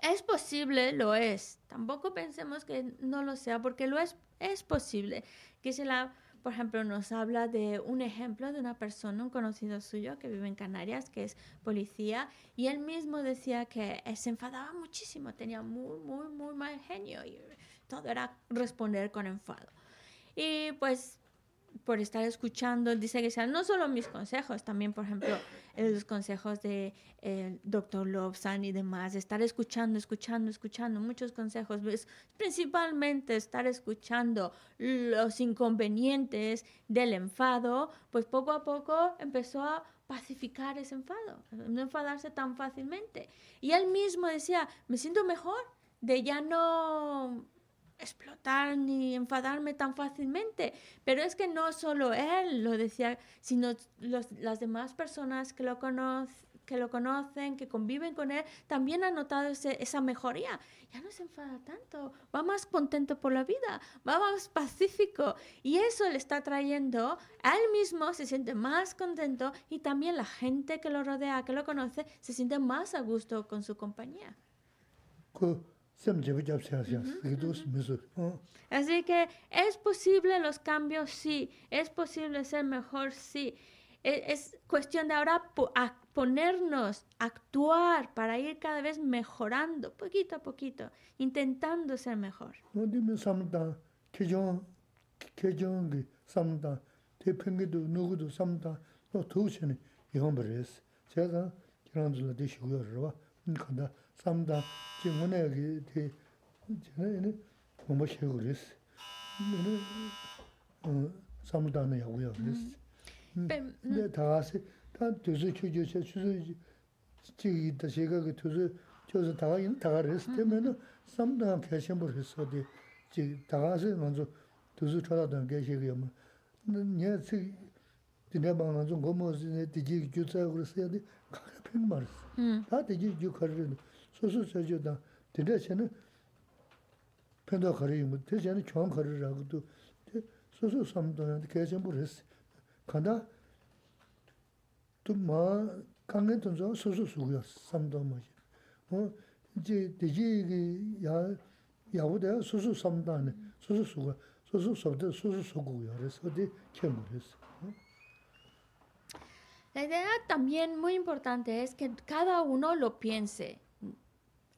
Es posible, lo es. Tampoco pensemos que no lo sea, porque lo es es posible. Que se la, por ejemplo, nos habla de un ejemplo de una persona, un conocido suyo que vive en Canarias, que es policía, y él mismo decía que se enfadaba muchísimo, tenía muy, muy, muy mal genio y todo era responder con enfado. Y pues por estar escuchando, dice que sean no solo mis consejos, también, por ejemplo, los consejos de eh, doctor Lobsan y demás, estar escuchando, escuchando, escuchando, muchos consejos, principalmente estar escuchando los inconvenientes del enfado, pues poco a poco empezó a pacificar ese enfado, no enfadarse tan fácilmente. Y él mismo decía, me siento mejor de ya no explotar ni enfadarme tan fácilmente. Pero es que no solo él lo decía, sino las demás personas que lo, que lo conocen, que conviven con él, también han notado esa mejoría. Ya no se enfada tanto, va más contento por la vida, va más pacífico. Y eso le está trayendo, a él mismo se siente más contento y también la gente que lo rodea, que lo conoce, se siente más a gusto con su compañía. Así que es posible los cambios, sí. Es posible ser mejor, sí. E, es, cuestión de ahora ponernos, actuar para ir cada vez mejorando, poquito a poquito, intentando ser mejor. 삼다 지문에 그 제네 뭐 쉬고리스 네 어, 삼다는 야고요. 그래서 네, 다가서 다 두수 추주셔 추수 지기 다시가 그 두수 저서 다가 있는 다가르스 때문에 삼다 계신 분 했어디 지 다가서 먼저 두수 쳐다던 계시고요. 뭐 네, 지 디네 방은 좀 고모스 디지 주자 그랬어야 돼. 가게 팽 말았어. 다 디지 주 가르는 소소 저저다 되려서는 편도 거리 뭐 되잖아 총 거리라고도 소소 삼도한테 계속 물었어 간다 또뭐 강에 던져 소소 수고야 삼도 뭐지 어 이제 되지 야 야보다 소소 삼다네 소소 수고 소소 소도 소소 수고야 그래서 어디欠물었어 La idea también muy importante es que cada uno lo piense.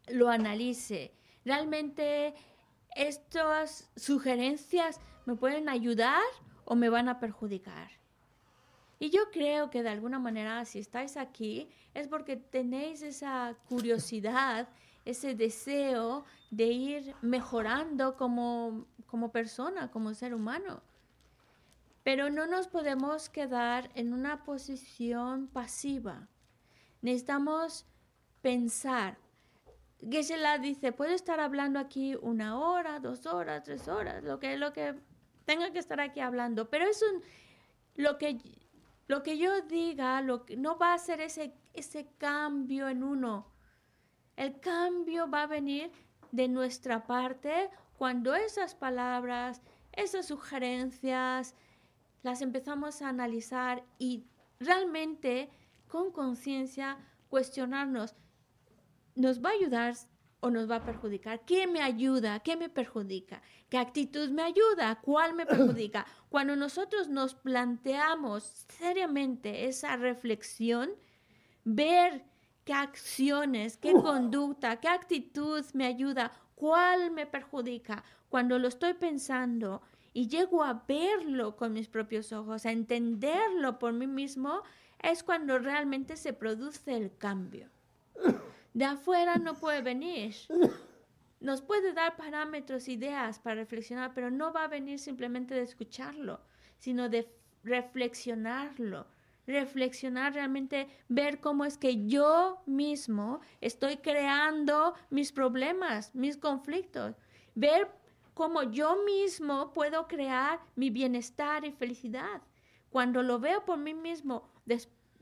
lo analice. Realmente estas sugerencias me pueden ayudar o me van a perjudicar. Y yo creo que de alguna manera si estáis aquí es porque tenéis esa curiosidad, ese deseo de ir mejorando como, como persona, como ser humano. Pero no nos podemos quedar en una posición pasiva. Necesitamos pensar, Geshe-la dice, puedo estar hablando aquí una hora, dos horas, tres horas, lo que, lo que tenga que estar aquí hablando, pero es un, lo que, lo que yo diga, lo que, no va a ser ese, ese cambio en uno. El cambio va a venir de nuestra parte cuando esas palabras, esas sugerencias, las empezamos a analizar y realmente con conciencia cuestionarnos, ¿nos va a ayudar o nos va a perjudicar? ¿Qué me ayuda? ¿Qué me perjudica? ¿Qué actitud me ayuda? ¿Cuál me perjudica? Cuando nosotros nos planteamos seriamente esa reflexión, ver qué acciones, qué conducta, qué actitud me ayuda, cuál me perjudica, cuando lo estoy pensando y llego a verlo con mis propios ojos, a entenderlo por mí mismo, es cuando realmente se produce el cambio de afuera no puede venir. Nos puede dar parámetros, ideas para reflexionar, pero no va a venir simplemente de escucharlo, sino de reflexionarlo. Reflexionar realmente, ver cómo es que yo mismo estoy creando mis problemas, mis conflictos. Ver cómo yo mismo puedo crear mi bienestar y felicidad. Cuando lo veo por mí mismo, después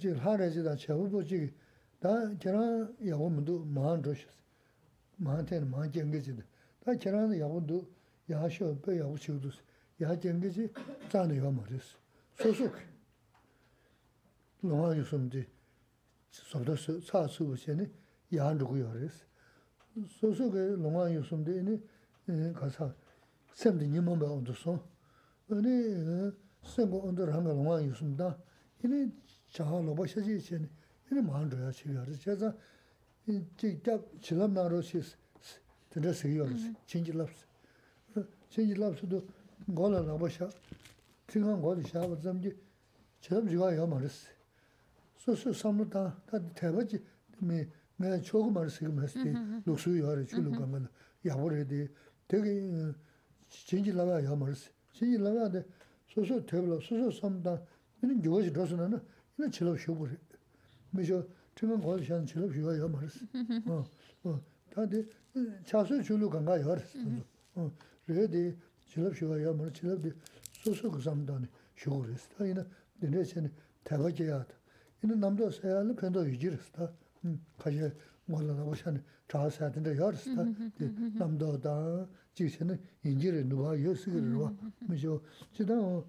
제 하라지다 쳐보지 다 저나 야고문도 마한 조시 마한테는 마한 경계지다 다 저나 야고도 야쇼 배 야고 치우도 야 경계지 자는 요 말이스 소속 농아 요즘데 소도 사수 전에 야한 누구요레스 소속의 농아 요즘데 가서 샘도 님mom에 온도서 아니 샘고 온도 한가 농아 있습니다 이니 자하로 보셔지 전에 이니 마음도야 지가서 제가 이제 지lam나로 시스 들으세요 진지랍스 진지랍스도 고라나 보셔 지금 거기 샤브 좀지 처음 지가 요 말했어 소소 삼다 다 대바지 미 내가 조금 말했어 그 말했어 녹수 요래 줄로 가면 야버려야 되게 진지 나가 야 말스 진지 나가데 소소 테블로 소소 삼다 이는 교지 로스는 이는 치료 쇼부리 미저 지금 거기 한 치료 쇼가 야 말스 어어 다데 차수 줄로 간가 야 어, 레디 치료 쇼가 야 말, 치료디 소소 그 삼다네 쇼그레스 다이나 내내체는 대가지야 이는 남도 세야는 편도 유지르스다 음 가지 몰라나 보시네 자세히 된다 열스다 남도 다 지세는 인지를 누가 여스기를 와 미죠 지다 진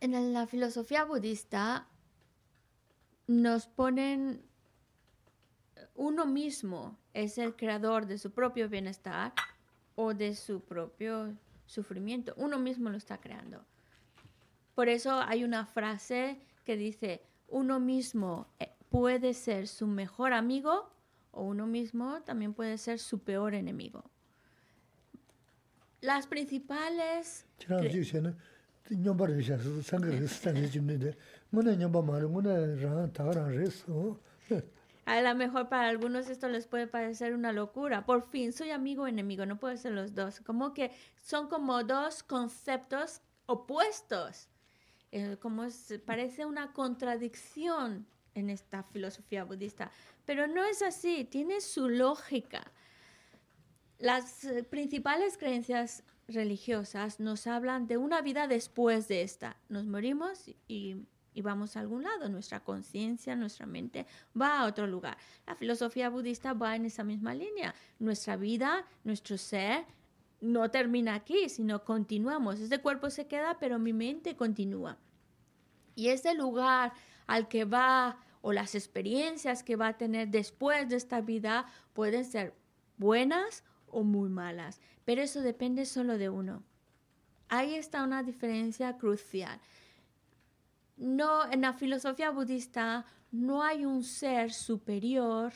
En la filosofía budista nos ponen uno mismo es el creador de su propio bienestar o de su propio sufrimiento. Uno mismo lo está creando. Por eso hay una frase que dice, uno mismo eh, puede ser su mejor amigo o uno mismo también puede ser su peor enemigo. Las principales... A lo mejor para algunos esto les puede parecer una locura. Por fin, soy amigo o enemigo, no puede ser los dos. Como que son como dos conceptos opuestos. Eh, como parece una contradicción en esta filosofía budista, pero no es así, tiene su lógica. Las eh, principales creencias religiosas nos hablan de una vida después de esta. Nos morimos y, y vamos a algún lado, nuestra conciencia, nuestra mente va a otro lugar. La filosofía budista va en esa misma línea. Nuestra vida, nuestro ser, no termina aquí, sino continuamos. Este cuerpo se queda, pero mi mente continúa. Y ese lugar al que va o las experiencias que va a tener después de esta vida pueden ser buenas o muy malas, pero eso depende solo de uno. Ahí está una diferencia crucial. No, en la filosofía budista no hay un ser superior,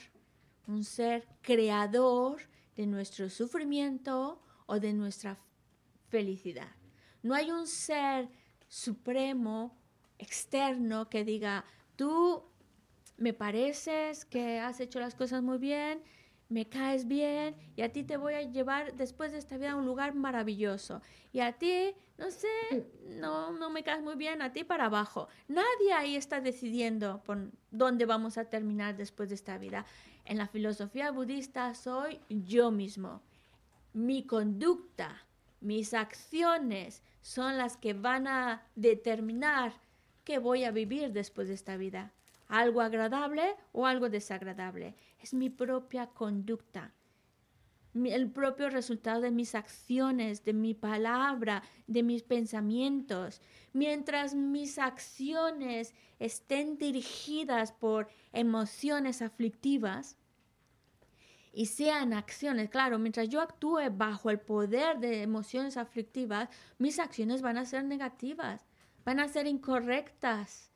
un ser creador de nuestro sufrimiento o de nuestra felicidad. No hay un ser supremo, externo, que diga, tú me pareces que has hecho las cosas muy bien, me caes bien y a ti te voy a llevar después de esta vida a un lugar maravilloso. Y a ti, no sé, no, no me caes muy bien, a ti para abajo. Nadie ahí está decidiendo por dónde vamos a terminar después de esta vida. En la filosofía budista soy yo mismo. Mi conducta, mis acciones son las que van a determinar qué voy a vivir después de esta vida algo agradable o algo desagradable. Es mi propia conducta, el propio resultado de mis acciones, de mi palabra, de mis pensamientos. Mientras mis acciones estén dirigidas por emociones aflictivas, y sean acciones, claro, mientras yo actúe bajo el poder de emociones aflictivas, mis acciones van a ser negativas, van a ser incorrectas.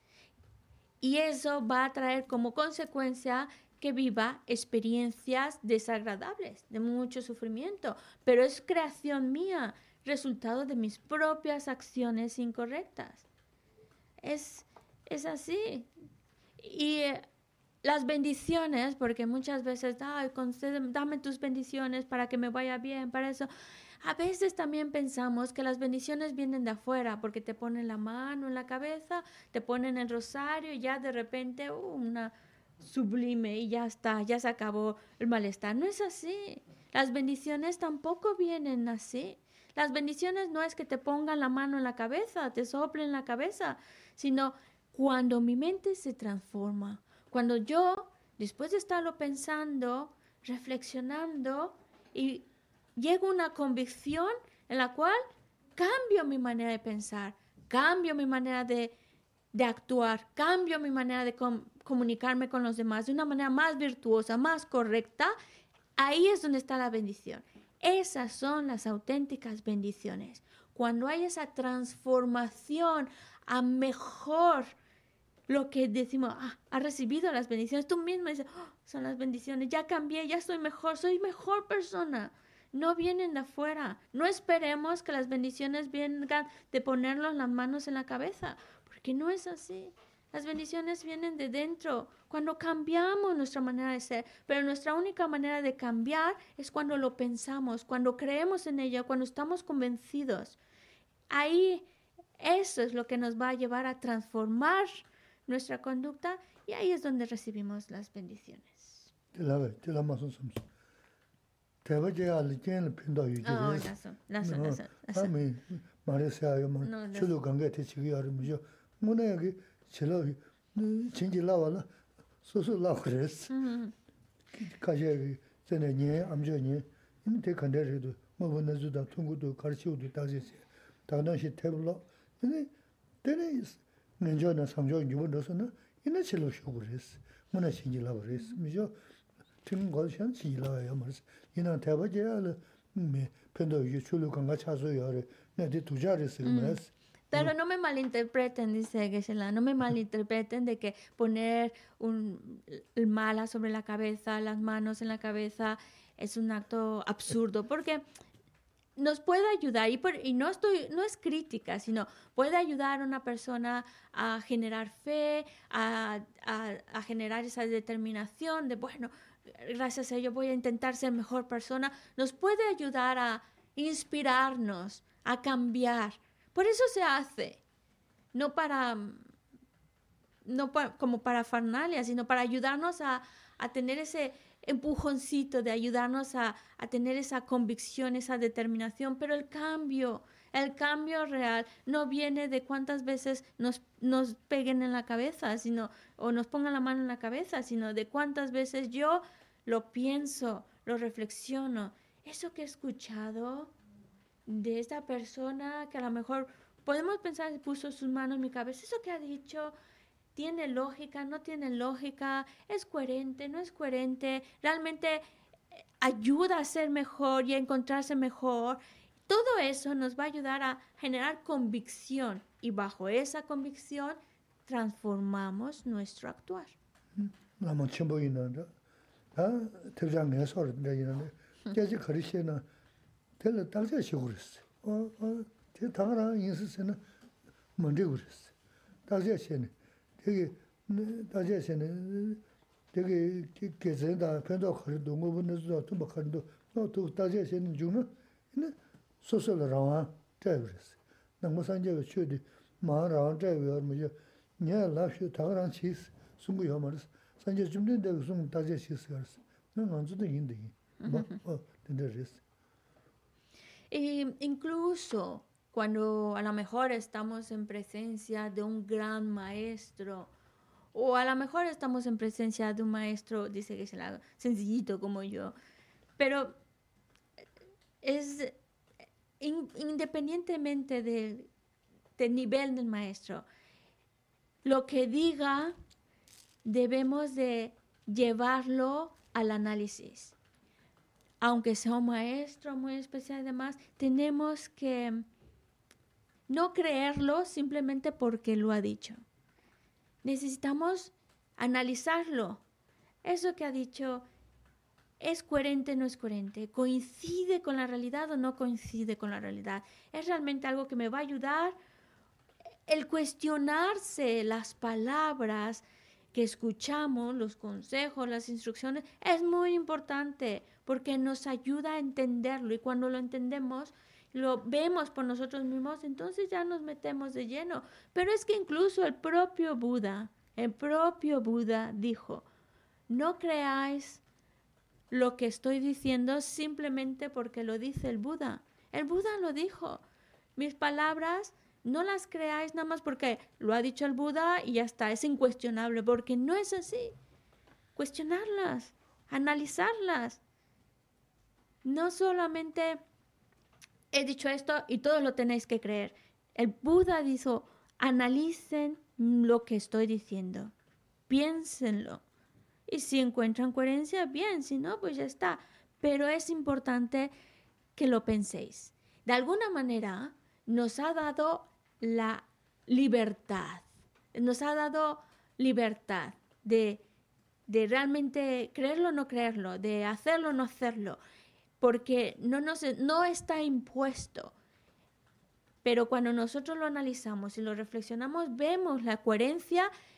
Y eso va a traer como consecuencia que viva experiencias desagradables, de mucho sufrimiento, pero es creación mía, resultado de mis propias acciones incorrectas. Es, es así. Y eh, las bendiciones, porque muchas veces, Ay, dame tus bendiciones para que me vaya bien, para eso. A veces también pensamos que las bendiciones vienen de afuera, porque te ponen la mano en la cabeza, te ponen el rosario y ya de repente uh, una sublime y ya está, ya se acabó el malestar. No es así. Las bendiciones tampoco vienen así. Las bendiciones no es que te pongan la mano en la cabeza, te soplen la cabeza, sino cuando mi mente se transforma, cuando yo, después de estarlo pensando, reflexionando y llego a una convicción en la cual cambio mi manera de pensar, cambio mi manera de, actuar, cambio mi manera de comunicarme con los demás de una manera más virtuosa, más correcta, ahí es donde está la bendición. Esas son las auténticas bendiciones. Cuando hay esa transformación a mejor, lo que decimos, ah, ha recibido las bendiciones, tú mismo dices, oh, son las bendiciones, ya cambié, ya estoy mejor, soy mejor persona. No vienen de afuera. No esperemos que las bendiciones vengan de ponernos las manos en la cabeza, porque no es así. Las bendiciones vienen de dentro, cuando cambiamos nuestra manera de ser. Pero nuestra única manera de cambiar es cuando lo pensamos, cuando creemos en ella, cuando estamos convencidos. Ahí eso es lo que nos va a llevar a transformar nuestra conducta y ahí es donde recibimos las bendiciones. 대바 제가 리젠 핀도 유지. 아, 나서. 나서 나서. 아니 말했어요. 뭐 저도 관계 대치기 하면서 뭐네 여기 제가 진지 나와라. 소소 나그랬어. 가제 전에 니 암전이 인데 간데도 뭐 원나주다 통고도 가르치고도 다지세. 당연히 태블로. 근데 되네 먼저나 삼조 유분도서는 이나 실로 쇼 그랬어. 뭐나 진지 나와 그랬어. 미죠. Yu res, maris, Pero no. me malinterpreten, dice Geshe-la, no me malinterpreten de que poner un, el mala sobre la cabeza, las manos en la cabeza, es un acto absurdo, porque nos puede ayudar, y, y, no, estoy, no es crítica, sino puede ayudar a una persona a generar fe, a, a, a generar esa determinación de, bueno, gracias a ello voy a intentar ser mejor persona, nos puede ayudar a inspirarnos, a cambiar. Por eso se hace, no para, no como para farnalia, sino para ayudarnos a, tener ese empujoncito de ayudarnos a, tener esa convicción, esa determinación, pero el cambio, el cambio real no viene de cuántas veces nos, nos peguen en la cabeza, sino, o nos pongan la mano en la cabeza, sino de cuántas veces yo lo pienso, lo reflexiono. Eso que he escuchado, de esta persona que a lo mejor podemos pensar, puso sus manos en mi cabeza, eso que ha dicho tiene lógica, no tiene lógica, es coherente, no es coherente, realmente eh, ayuda a ser mejor y a encontrarse mejor. Todo eso nos va a ayudar a generar convicción y bajo esa convicción transformamos nuestro actuar. Xēnī jū na, yīnā sō sō lā rāwā chāi gu rīs. Nā ngō sāngyā gā chū dī, mā rāwā chāi gu yā rā mō yā, nyā lā shū tāngā rā chīs, sūngu yā mā rīs, sāngyā chūm tēn dā gu sūngu dāzhā xīs gā rīs. Nā ngā dzū dā yīn dā yīn, mā, tēn dā rīs. Incluso cuando a lo mejor estamos en presencia de un gran maestro, o a lo mejor estamos en presencia de un maestro, dice que es sencillito como yo, pero es independientemente del, nivel del maestro, lo que diga debemos de llevarlo al análisis. Aunque sea un maestro muy especial y demás, tenemos que no creerlo simplemente porque lo ha dicho. Necesitamos analizarlo, eso que ha dicho es coherente o no es coherente, coincide con la realidad o no coincide con la realidad. Es realmente algo que me va a ayudar el cuestionarse las palabras que escuchamos, los consejos, las instrucciones, es muy importante porque nos ayuda a entenderlo y cuando lo entendemos, lo vemos por nosotros mismos, entonces ya nos metemos de lleno. Pero es que incluso el propio Buda, el propio Buda dijo, no creáis lo que estoy diciendo simplemente porque lo dice el Buda. El Buda lo dijo. Mis palabras no las creáis nada más porque lo ha dicho el Buda y ya está, es incuestionable, porque no es así. Cuestionarlas, analizarlas. No solamente he dicho esto y todos lo tenéis que creer. El Buda dijo, analicen lo que estoy diciendo, piénsenlo. Y si encuentran coherencia, bien, si no, pues ya está. Pero es importante que lo penséis. De alguna manera, nos ha dado la libertad, nos ha dado libertad de, de realmente creerlo o no creerlo, de hacerlo o no hacerlo, porque no, nos, no está impuesto. Pero cuando nosotros lo analizamos y lo reflexionamos, vemos la coherencia,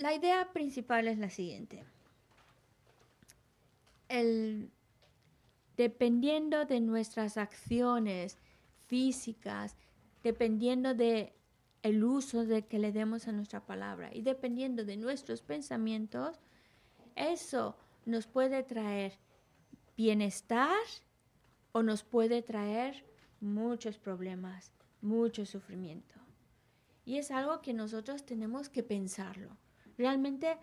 la idea principal es la siguiente. dependiendo de nuestras acciones físicas, dependiendo de el uso de que le demos a nuestra palabra y dependiendo de nuestros pensamientos, eso nos puede traer bienestar o nos puede traer muchos problemas, mucho sufrimiento. Y es algo que nosotros tenemos que pensarlo realmente,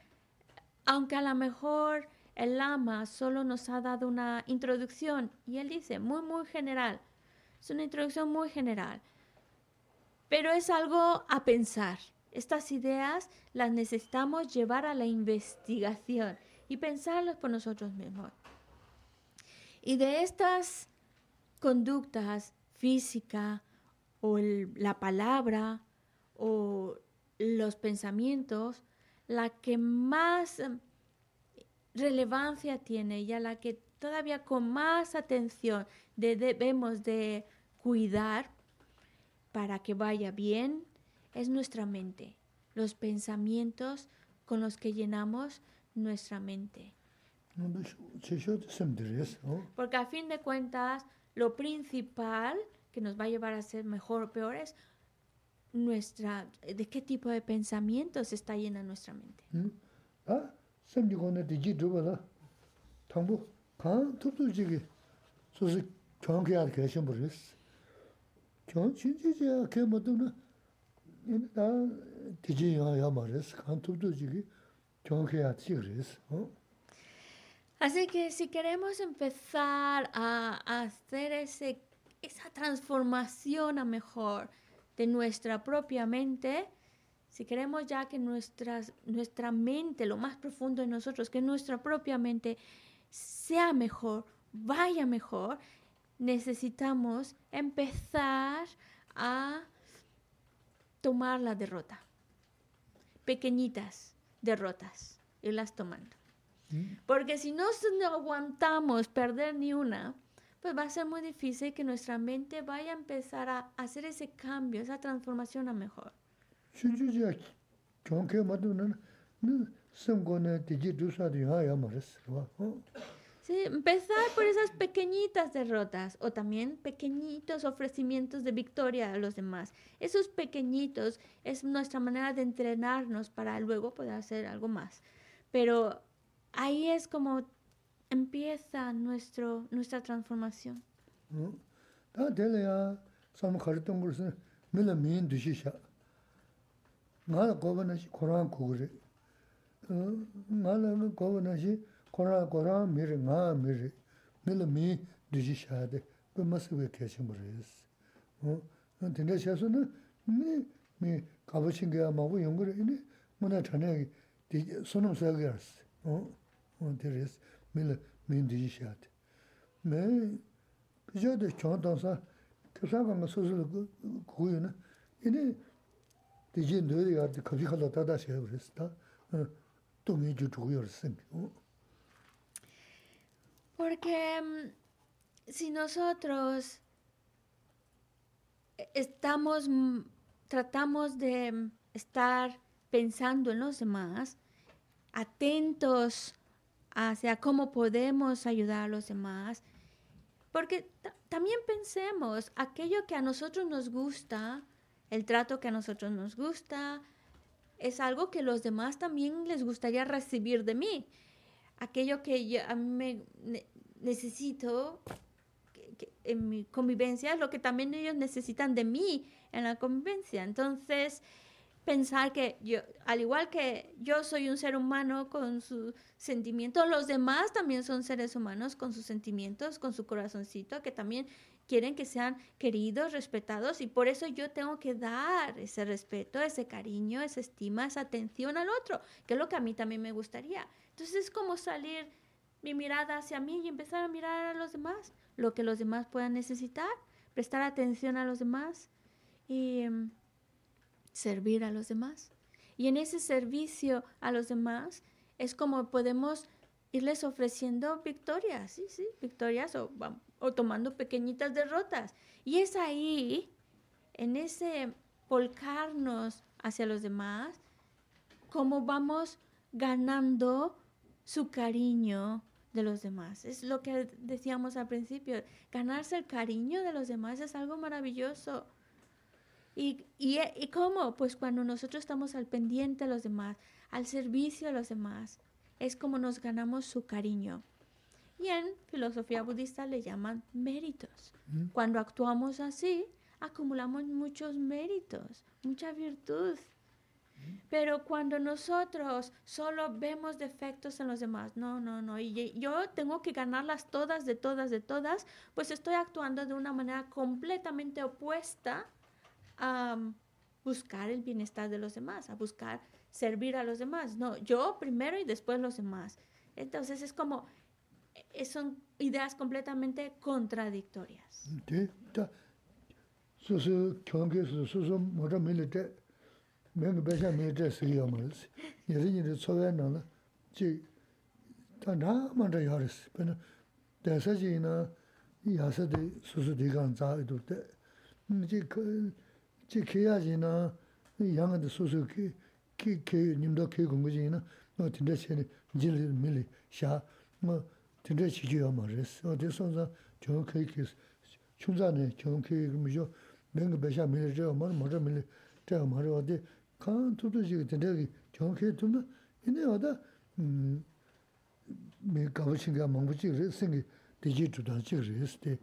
aunque a lo mejor el lama solo nos ha dado una introducción, y él dice, muy, muy general, es una introducción muy general, pero es algo a pensar. Estas ideas las necesitamos llevar a la investigación y pensarlas por nosotros mismos. Y de estas conductas física o la palabra o los pensamientos, la que más relevancia tiene y a la que todavía con más atención debemos de cuidar para que vaya bien es nuestra mente, los pensamientos con los que llenamos nuestra mente. Porque a fin de cuentas, lo principal que nos va a llevar a ser mejor o peor es nuestra, de qué tipo de pensamientos está llena nuestra mente. Ah, Así que si queremos empezar a, a hacer ese, esa transformación a mejor, de nuestra propia mente, si queremos ya que nuestras, nuestra mente, lo más profundo de nosotros, que nuestra propia mente sea mejor, vaya mejor, necesitamos empezar a tomar la derrota. Pequeñitas derrotas, irlas tomando. Mm. Porque si no aguantamos perder ni una, pues va a ser muy difícil que nuestra mente vaya a empezar a hacer ese cambio, esa transformación a mejor. Empezar por esas pequeñitas derrotas o también pequeñitos ofrecimientos de victoria a los demás. Esos pequeñitos es nuestra manera de entrenarnos para luego poder hacer algo más. Pero ahí es como empieza nuestro, nuestra transformación. kora kora miri nga miri. Mili mi dhiji shaade pe masiwe keshin baris tende shasu na mi mi kabu chingaya mabu yungura ini muna chanayagi sunam sayagi arsi teres mili mi dhiji shaade. Me pijaa de chon tansa kisaka nga susul kuyo na ini dhiji ndoyo yardi kabi khala tata shaya baris ta. Dungi ju chukuyo arsi Porque si nosotros estamos, tratamos de estar pensando en los demás, atentos hacia cómo podemos ayudar a los demás, porque también pensemos, aquello que a nosotros nos gusta, el trato que a nosotros nos gusta, es algo que los demás también les gustaría recibir de mí. Aquello que a mí me necesito en mi convivencia lo que también ellos necesitan de mí en la convivencia. Entonces, pensar que yo, al igual que yo soy un ser humano con sus sentimientos, los demás también son seres humanos con sus sentimientos, con su corazoncito, que también quieren que sean queridos, respetados, y por eso yo tengo que dar ese respeto, ese cariño, esa estima, esa atención al otro, que es lo que a mí también me gustaría. Entonces es como salir mi mirada hacia mí y empezar a mirar a los demás, lo que los demás puedan necesitar, prestar atención a los demás y em, servir a los demás. Y en ese servicio a los demás es como podemos irles ofreciendo victorias, sí, sí, victorias o, o tomando pequeñitas derrotas. Y es ahí, en ese volcarnos hacia los demás, como vamos ganando su cariño de los demás. Es lo que decíamos al principio, ganarse el cariño de los demás es algo maravilloso. ¿Y, y, y cómo? Pues cuando nosotros estamos al pendiente de los demás, al servicio de los demás, es como nos ganamos su cariño. Y en filosofía budista le llaman méritos. Cuando actuamos así, acumulamos muchos méritos, mucha virtud. Pero cuando nosotros solo vemos defectos en los demás, no, no, no, y yo tengo que ganarlas todas, de todas, de todas, pues estoy actuando de una manera completamente opuesta a buscar el bienestar de los demás, a buscar servir a los demás. No, yo primero y después los demás. Entonces es como, eh, son ideas completamente contradictorias. mēngi bēshā mē chē sī yō mā rī sī, yé rī yé rī tsō wē nā rā, jī tā nā mā rā yā rī sī, bē nā dē sā jī nā yā sā dī sū sū dī kāng tsā yī tū tē, jī kē yā jī nā yā ngā dī sū sū kē, kē nim dā kē gōng jī nā, nā tīn dā chē jī rī mī rī xā, mā tīn dā chī jī yō mā rī sī, wā dī sō sā chōng kē kē sī, chūng sā nē chōng kē kē mī yō, mēngi bēshā mē rī chē yō mā rā, mā rā mī rī chē yō mā rā, wā dī kaan tutu shiga tindagi chonke tumna ina wada mi gabu shinga mangbu chiga res singi diji tutan chiga res te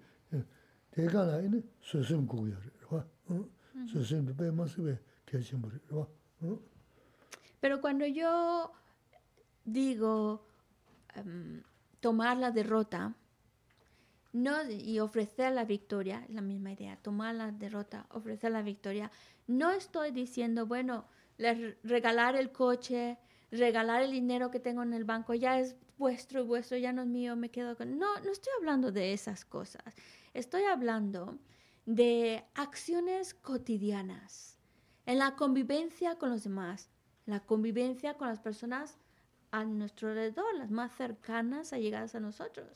teka na ina susim gugu ya rwa susim bebe masibe kia chimbo rwa Pero cuando yo digo um, tomar la derrota, no, y ofrecer la victoria, la misma idea, tomar la derrota, ofrecer la victoria, no estoy diciendo, bueno, regalar el coche, regalar el dinero que tengo en el banco, ya es vuestro vuestro, ya no es mío, me quedo con... No, no estoy hablando de esas cosas. Estoy hablando de acciones cotidianas, en la convivencia con los demás, la convivencia con las personas a nuestro alrededor, las más cercanas, allegadas a nosotros.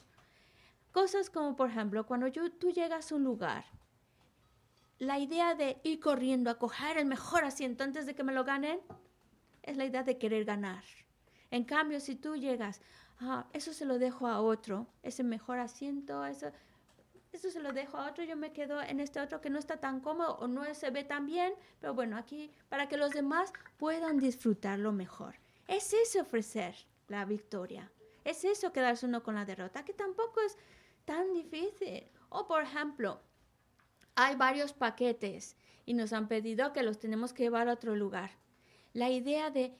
Cosas como, por ejemplo, cuando tú llegas a un lugar, la idea de ir corriendo a coger el mejor asiento antes de que me lo ganen, es la idea de querer ganar. En cambio, si tú llegas, ah, eso se lo dejo a otro, ese mejor asiento, eso, eso se lo dejo a otro, yo me quedo en este otro que no está tan cómodo o no se ve tan bien, pero bueno, aquí para que los demás puedan disfrutarlo mejor. Es ese ofrecer la victoria, Es eso quedarse uno con la derrota, que tampoco es tan difícil. O por ejemplo, hay varios paquetes y nos han pedido que los tenemos que llevar a otro lugar. La idea de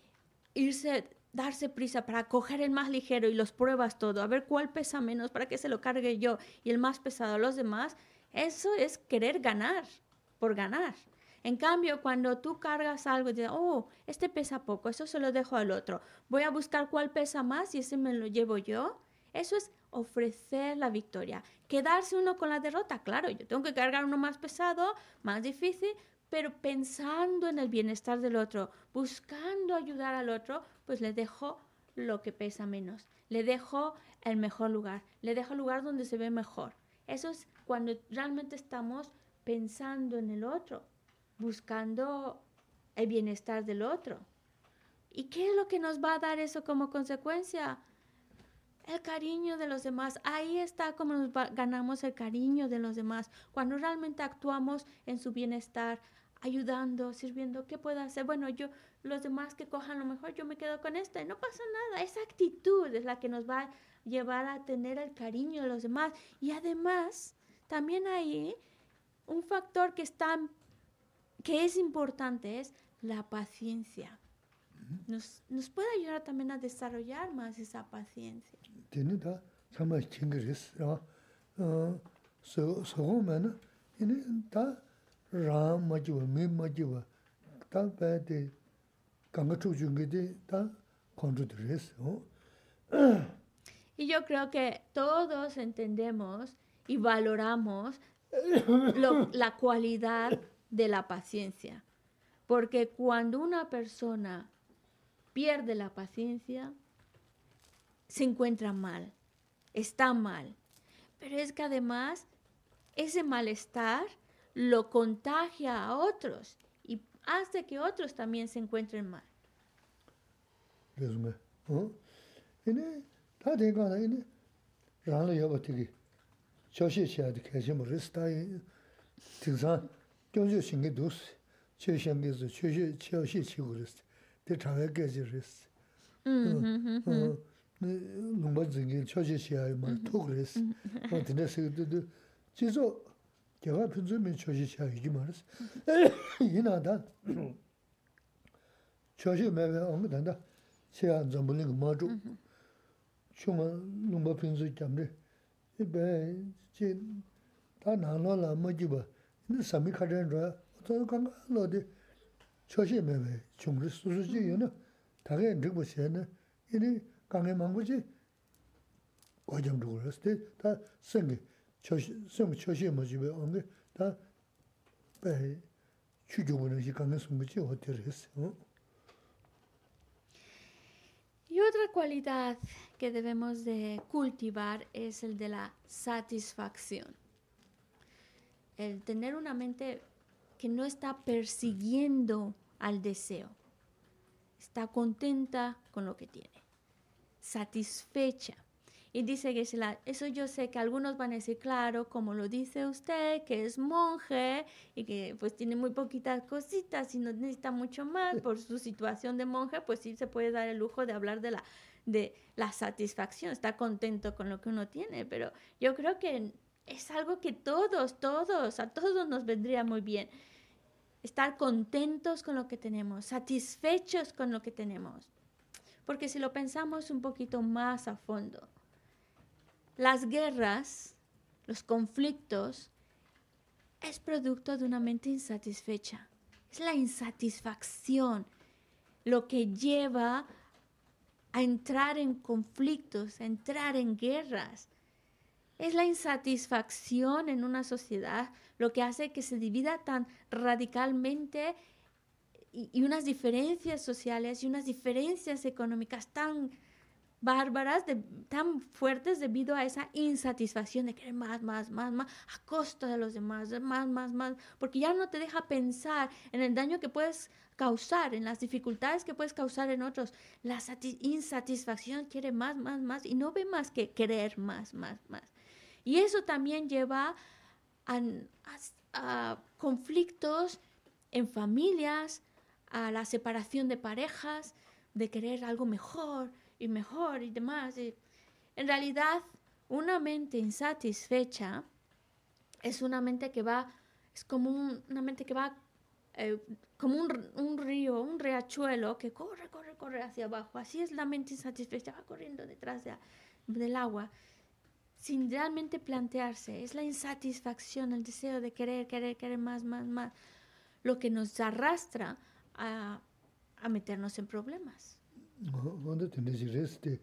irse, darse prisa para coger el más ligero y los pruebas todo, a ver cuál pesa menos para que se lo cargue yo y el más pesado a los demás, eso es querer ganar por ganar. En cambio, cuando tú cargas algo y dices, oh, este pesa poco, eso se lo dejo al otro, voy a buscar cuál pesa más y ese me lo llevo yo, eso es ofrecer la victoria. Quedarse uno con la derrota, claro, yo tengo que cargar uno más pesado, más difícil, pero pensando en el bienestar del otro, buscando ayudar al otro, pues le dejo lo que pesa menos, le dejo el mejor lugar, le dejo el lugar donde se ve mejor. Eso es cuando realmente estamos pensando en el otro buscando el bienestar del otro. ¿Y qué es lo que nos va a dar eso como consecuencia? El cariño de los demás. Ahí está como nos ganamos el cariño de los demás. Cuando realmente actuamos en su bienestar, ayudando, sirviendo, ¿qué puedo hacer? Bueno, yo, los demás que cojan lo mejor, yo me quedo con esto y no pasa nada. Esa actitud es la que nos va a llevar a tener el cariño de los demás. Y además, también hay un factor que está que es importante es la paciencia. Nos, nos puede ayudar también a desarrollar más esa paciencia. Da sama chingris ra so so mana ine da ra ma ju me ma ju ta ba de kanga chu ju nge de ta konju de res Y yo creo que todos entendemos y valoramos lo, la cualidad de la paciencia. Porque cuando una persona pierde la paciencia, se encuentra mal, está mal. Pero es que además ese malestar lo contagia a otros y hace que otros también se encuentren mal. 농바 증기 초지시야 말 토그레스 어. 드네스도 지소 제가 분주면 초지시야 이게 말스 이나다. 초지 매매 안 된다. 제가 좀 불린 거 마주 총아 농바 분주 잠래 이베 제다 나눠라 뭐지바 근데 삼이 카전라 또 강가? 너디? 초지 매매. 종르 수수지 요는 다게 늙고 시에는 이니 Y otra cualidad que debemos de cultivar es el de la satisfacción. El tener una mente que no está persiguiendo al deseo, está contenta con lo que tiene, satisfecha. Y dice que eso yo sé que algunos van a decir, claro, como lo dice usted, que es monje y que pues tiene muy poquitas cositas y no necesita mucho más por su situación de monje, pues sí se puede dar el lujo de hablar de la, de la satisfacción, está contento con lo que uno tiene, pero yo creo que es algo que todos, todos, a todos nos vendría muy bien. Estar contentos con lo que tenemos, satisfechos con lo que tenemos. Porque si lo pensamos un poquito más a fondo, las guerras, los conflictos, es producto de una mente insatisfecha. Es la insatisfacción lo que lleva a entrar en conflictos, a entrar en guerras. Es la insatisfacción en una sociedad lo que hace que se divida tan radicalmente y, unas diferencias sociales y unas diferencias económicas tan bárbaras, tan fuertes debido a esa insatisfacción de querer más, más, más, más, a costa de los demás, más, más, más, porque ya no te deja pensar en el daño que puedes causar, en las dificultades que puedes causar en otros. La insatisfacción quiere más, más, más y no ve más que querer más, más, más. Y eso también lleva a, conflictos en familias, a la separación de parejas, de querer algo mejor y mejor y demás. En realidad, una mente insatisfecha es una mente que va, es como una mente que va eh, como un, un, río, un riachuelo que corre, corre, corre hacia abajo. Así es la mente insatisfecha, va corriendo detrás de, del agua sin realmente plantearse. Es la insatisfacción, el deseo de querer, querer, querer más, más, más, lo que nos arrastra a, a meternos en problemas. Wanda tene si res te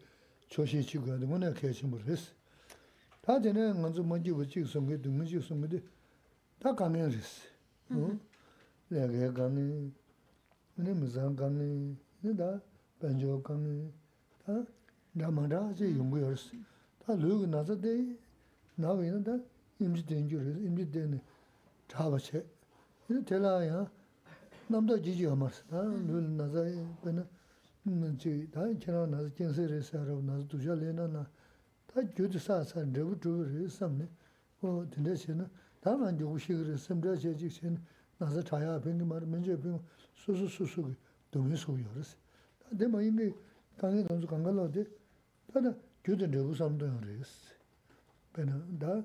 choshi chiga de wana kaya chimbo res. Ta tene nganzo manji wachik songe, dunganji songe de ta kangen res. Lagaya kangen, wane mizan kangen, ne da banjo kangen, ta dhamara se yungu yores. Ta lugu nasa de nawe ina da imji tenju res, imji tene chaba che. Ina tela ya 남도 지지 엄마스. 다 나자 베나 지 다치나 나자 켄세레사로 나자 두절레나 다 교주사사 저부 주르 섬네. 어 근데시나 다만 요구식을 섬저 제직신 나자 타야 뱅기 말 먼저 뱅 수수 수수 동의 소요르스 근데 뭐 이미 강에 돈수 강가로데 다다 교든 저부 섬도 요르스 베나 다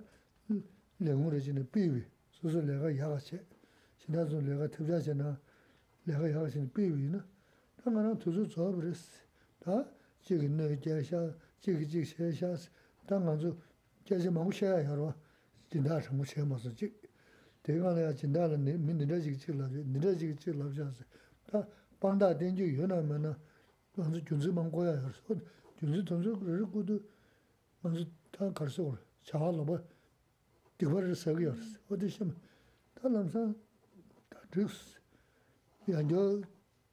레고르지네. 비비 수수 내가 야가체 신나서 내가 탭자잖아 내가 야신 비위나 당가나 두수 저버스 다 지금 내가 제샤 지금 지금 제샤 당가서 제시 먹셔야 여러 진다 좀 채면서 지 내가 내가 진다는 민들아 지금 지라 민들아 지금 지라 잡아서 다 반다 된주 연하면은 먼저 준수 먹고야 해서 준수 돈수 그러고도 먼저 다 가서 자할로 뭐 디버를 서기였어. 어디 좀 달람상 다 드스 yanjo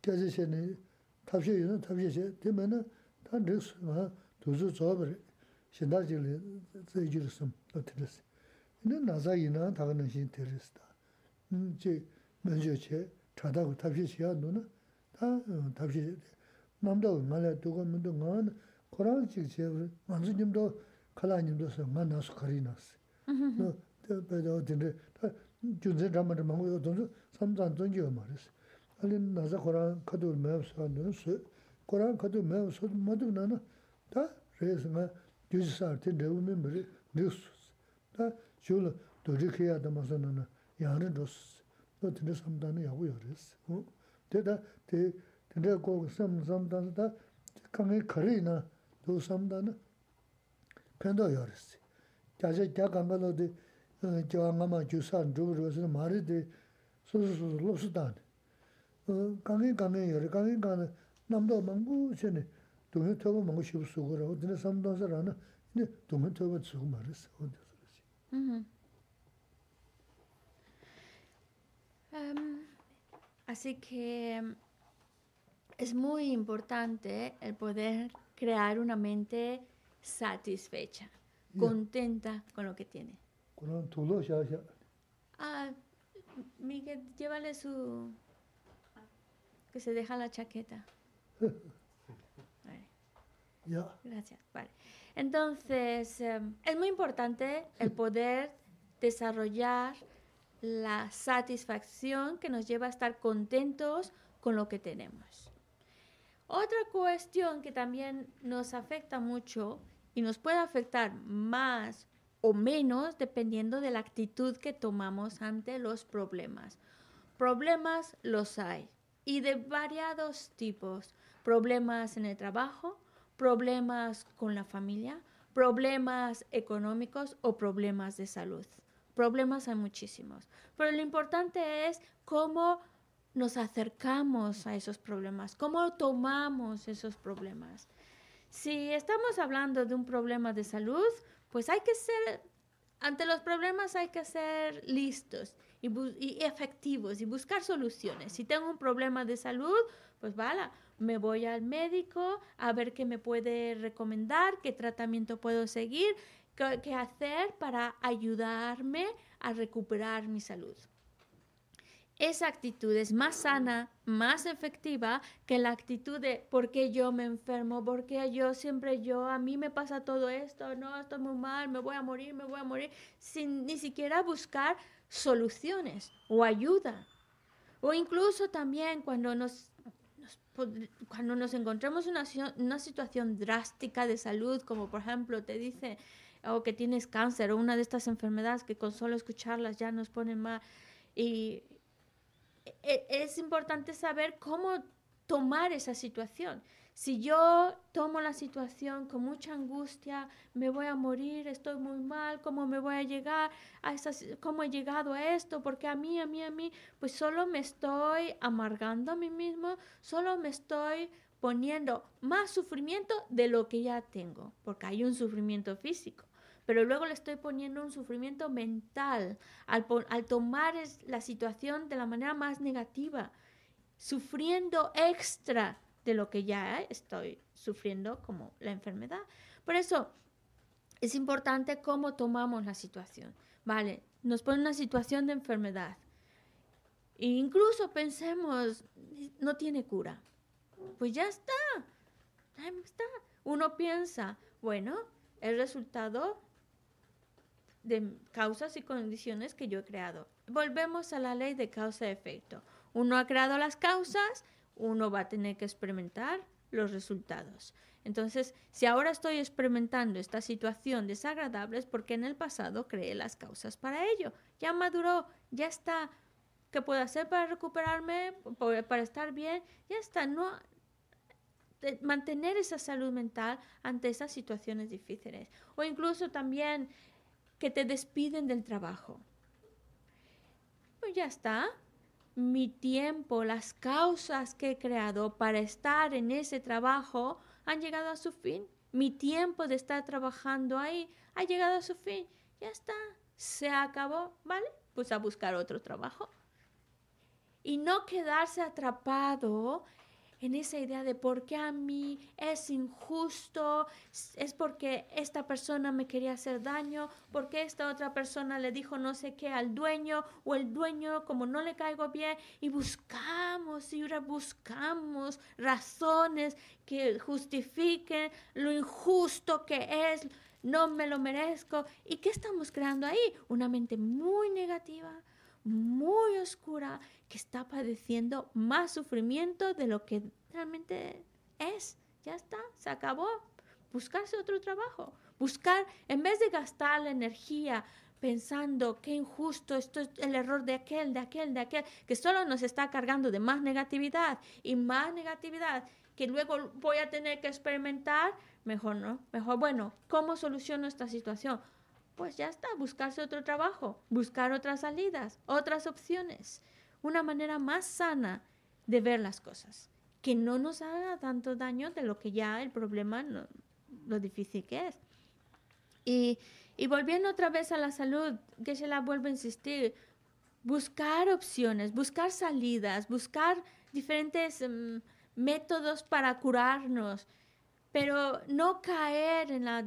kyazi shene tabshi yun tabshi she, di mena tan riks ma duzu zobari, shindar jili zayi jirisum lo tiris. Ine naza yina taga nanshin tiris da. Chi menjo che, chadagu tabshi she ya nuna, ta tabshi she. Namdagu nga la duga mendo nga na, Koraan chik che, manzu nimdo, kala nimdo sa nga nasu kari nasi. No, bada o dinre, junzen rama rama ngu yo donzu, samzan zonji yo marisi. 알리 나자 코란 카도 매서 눈스 코란 카도 매서 모두 나나 다 레스마 뒤지사한테 내우면 머리 뉴스 다 줄로 도지케야 담아서는 야는 도스 또 드는 삼단에 하고 요레스 어 대다 대 근데 고 삼삼단다 강에 거리나 도 삼단은 편도 요레스 자제 자간발로데 저 아마 주산 주로서 말이데 소소소 로스단 Kā ngī kā ngī yā rī, kā ngī kā nā nām tō mā ngū chē nī 동해 타고 먹고 싶어 쓰고라 어디나 삼동서라나 근데 동해 타고 쓰고 말했어 어디 Um, así que es muy importante el poder crear una mente satisfecha, contenta con lo que tiene. Ah, Miguel, llévale su... que se deja la chaqueta. Gracias. Vale. Entonces, em, es muy importante el poder desarrollar la satisfacción que nos lleva a estar contentos con lo que tenemos. Otra cuestión que también nos afecta mucho y nos puede afectar más o menos dependiendo de la actitud que tomamos ante los problemas. Problemas los hay y de variados tipos. Problemas en el trabajo, problemas con la familia, problemas económicos o problemas de salud. Problemas hay muchísimos. Pero lo importante es cómo nos acercamos a esos problemas, cómo tomamos esos problemas. Si estamos hablando de un problema de salud, pues hay que ser, ante los problemas hay que ser listos y, efectivos y buscar soluciones. Si tengo un problema de salud, pues vale, me voy al médico a ver qué me puede recomendar, qué tratamiento puedo seguir, qué, hacer para ayudarme a recuperar mi salud. Esa actitud es más sana, más efectiva que la actitud de ¿por qué yo me enfermo? ¿Por qué yo siempre yo? A mí me pasa todo esto, no, estoy muy mal, me voy a morir, me voy a morir, sin ni siquiera buscar soluciones o ayuda. O incluso también cuando nos cuando nos encontramos en una, una situación drástica de salud, como por ejemplo te dice o que tienes cáncer o una de estas enfermedades que con solo escucharlas ya nos ponen mal. Y e, es importante saber cómo tomar esa situación. Si yo tomo la situación con mucha angustia, me voy a morir, estoy muy mal, ¿cómo me voy a llegar a esas, cómo he llegado a esto? Porque a mí, a mí, a mí, pues solo me estoy amargando a mí mismo, solo me estoy poniendo más sufrimiento de lo que ya tengo, porque hay un sufrimiento físico pero luego le estoy poniendo un sufrimiento mental al, al tomar la situación de la manera más negativa, sufriendo extra de lo que ya estoy sufriendo como la enfermedad. Por eso es importante cómo tomamos la situación. Vale, nos pone una situación de enfermedad. E incluso pensemos, no tiene cura. Pues ya está, ya está. Uno piensa, bueno, el resultado de causas y condiciones que yo he creado. Volvemos a la ley de causa-efecto. Uno ha creado las causas, uno va a tener que experimentar los resultados. Entonces, si ahora estoy experimentando esta situación desagradable es porque en el pasado creé las causas para ello. Ya maduró, ya está. ¿Qué puedo hacer para recuperarme, para estar bien? Ya está. No mantener esa salud mental ante esas situaciones difíciles. O incluso también que te despiden del trabajo. Pues ya está. Mi tiempo, las causas que he creado para estar en ese trabajo han llegado a su fin. Mi tiempo de estar trabajando ahí ha llegado a su fin. Ya está. Se acabó. ¿Vale? Pues a buscar otro trabajo. Y no quedarse atrapado en esa idea de por qué a mí es injusto, es porque esta persona me quería hacer daño, porque esta otra persona le dijo no sé qué al dueño o el dueño como no le caigo bien y buscamos y buscamos razones que justifiquen lo injusto que es, no me lo merezco. ¿Y qué estamos creando ahí? Una mente muy negativa, muy oscura que está padeciendo más sufrimiento de lo que realmente es. Ya está, se acabó. Buscarse otro trabajo. Buscar, en vez de gastar la energía pensando qué injusto, esto es el error de aquel, de aquel, de aquel, que solo nos está cargando de más negatividad y más negatividad que luego voy a tener que experimentar, mejor no, mejor, bueno, ¿cómo soluciono esta situación? Pues ya está, buscarse otro trabajo, buscar otras salidas, otras opciones una manera más sana de ver las cosas, que no nos haga tanto daño de lo que ya el problema, lo difícil que es. Y, volviendo otra vez a la salud, que se la vuelvo a insistir, buscar opciones, buscar salidas, buscar diferentes mm, métodos para curarnos, pero no caer en la,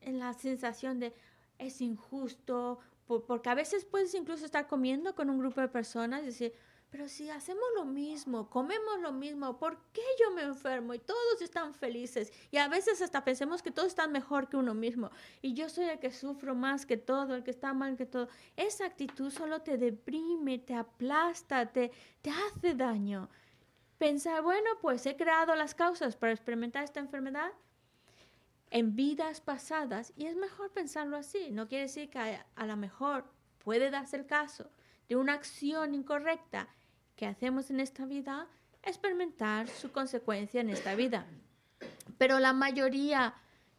en la sensación de es injusto, porque a veces puedes incluso estar comiendo con un grupo de personas y decir, pero si hacemos lo mismo, comemos lo mismo, ¿por qué yo me enfermo y todos están felices? Y a veces hasta pensemos que todos están mejor que uno mismo y yo soy el que sufro más que todo, el que está mal que todo. Esa actitud solo te deprime, te aplasta, te, te hace daño. Pensar, bueno, pues he creado las causas para experimentar esta enfermedad, en vidas pasadas, y es mejor pensarlo así, no quiere decir que a, lo mejor puede darse el caso de una acción incorrecta que hacemos en esta vida, experimentar su consecuencia en esta vida. Pero la mayoría,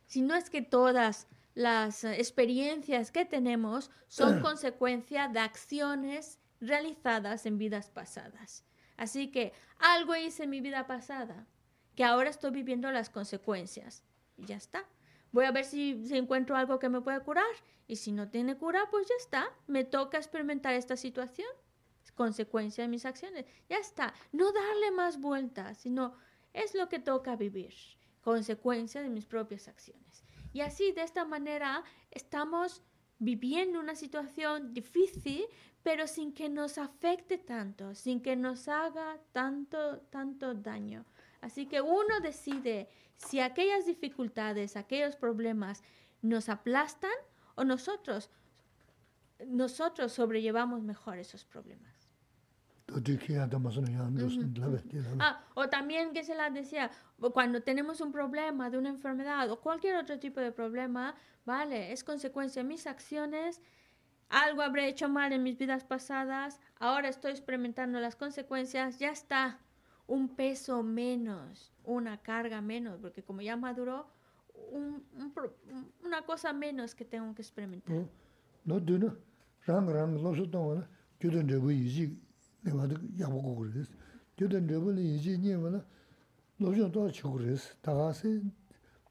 si no es que todas las experiencias que tenemos son consecuencia de acciones realizadas en vidas pasadas. Así que algo hice en mi vida pasada que ahora estoy viviendo las consecuencias y ya está. Voy a ver si, encuentro algo que me pueda curar y si no tiene cura, pues ya está. Me toca experimentar esta situación, consecuencia de mis acciones. Ya está. No darle más vueltas, sino es lo que toca vivir, consecuencia de mis propias acciones. Y así, de esta manera, estamos viviendo una situación difícil, pero sin que nos afecte tanto, sin que nos haga tanto, tanto daño. Así que uno decide si aquellas dificultades, aquellos problemas nos aplastan o nosotros, nosotros sobrellevamos mejor esos problemas. Ah, o también que se las decía, cuando tenemos un problema de una enfermedad o cualquier otro tipo de problema, vale, es consecuencia de mis acciones, algo habré hecho mal en mis vidas pasadas, ahora estoy experimentando las consecuencias, ya está, un peso menos, una carga menos, porque como ya maduró, un, un, una cosa menos que tengo que experimentar. No, tú no. Rang, rang, no se toma, ¿no? Yo te entrego y si, me va a ya poco con eso. Yo te entrego y si, ni me va no yo todo chico con eso. Tagase,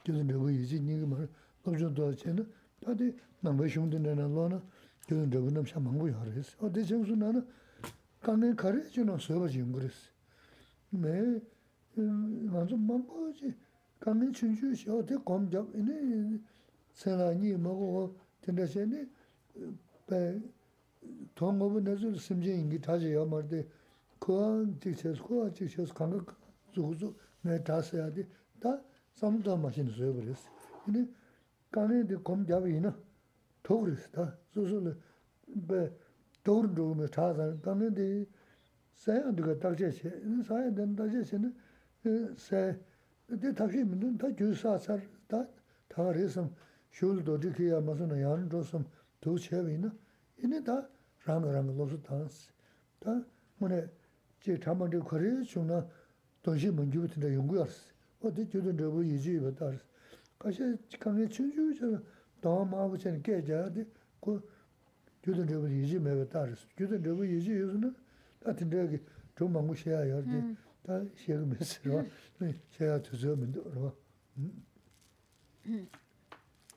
yo te entrego y si, ni me va no yo todo chena. Tade, no me shung de nada, no, yo te entrego no me chama muy hores. O de chang su nada, kan ne kare, yo no soy va ching con eso. 래 주는 서버 지금 그랬어. 네. 먼저 망고지. 강에 춘주시 어디 검적 이네 세라니 먹고 된다시네 배 동업은 내서 심지인기 다지 여머데 그한 직체스 그한 직체스 감각 주고서 내 다서야 다 삼도 마신 소요 그랬어 근데 간에데 검잡이나 더 그랬어 다 소소를 배 도르도 뭐 다다 간에데 사야 누가 딱제시 사야 된다 제시는 세 근데 다시 믿는 다 주사서 다 다르서 숄도 지키야 무슨 양도섬 도체비나 이네 다 rāngā rāngā lōsū tānsi. Tā mūne jī tāma rī kharī chūna dōngshī mūngyū tīndā yungu yārsi. Wā tī jūdhūn rību yīchī yuwa tārsi. Kāshī kāngi chūnchū chāna dāngā mābu chāni kē chāyā tī kū jūdhūn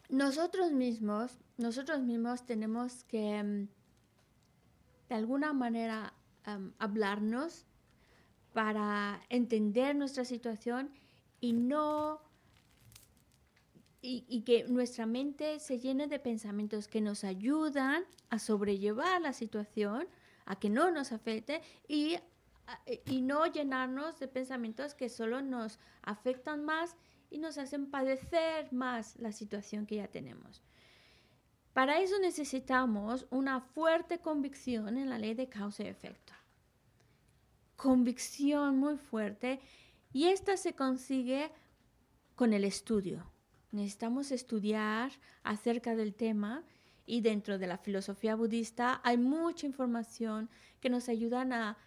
Nosotros mismos, nosotros mismos tenemos que de alguna manera hablarnos para entender nuestra situación y no y, que nuestra mente se llene de pensamientos que nos ayudan a sobrellevar la situación, a que no nos afecte y, y no llenarnos de pensamientos que solo nos afectan más y nos hacen padecer más la situación que ya tenemos. Para eso necesitamos una fuerte convicción en la ley de causa y efecto. Convicción muy fuerte y esta se consigue con el estudio. Necesitamos estudiar acerca del tema y dentro de la filosofía budista hay mucha información que nos ayudan a,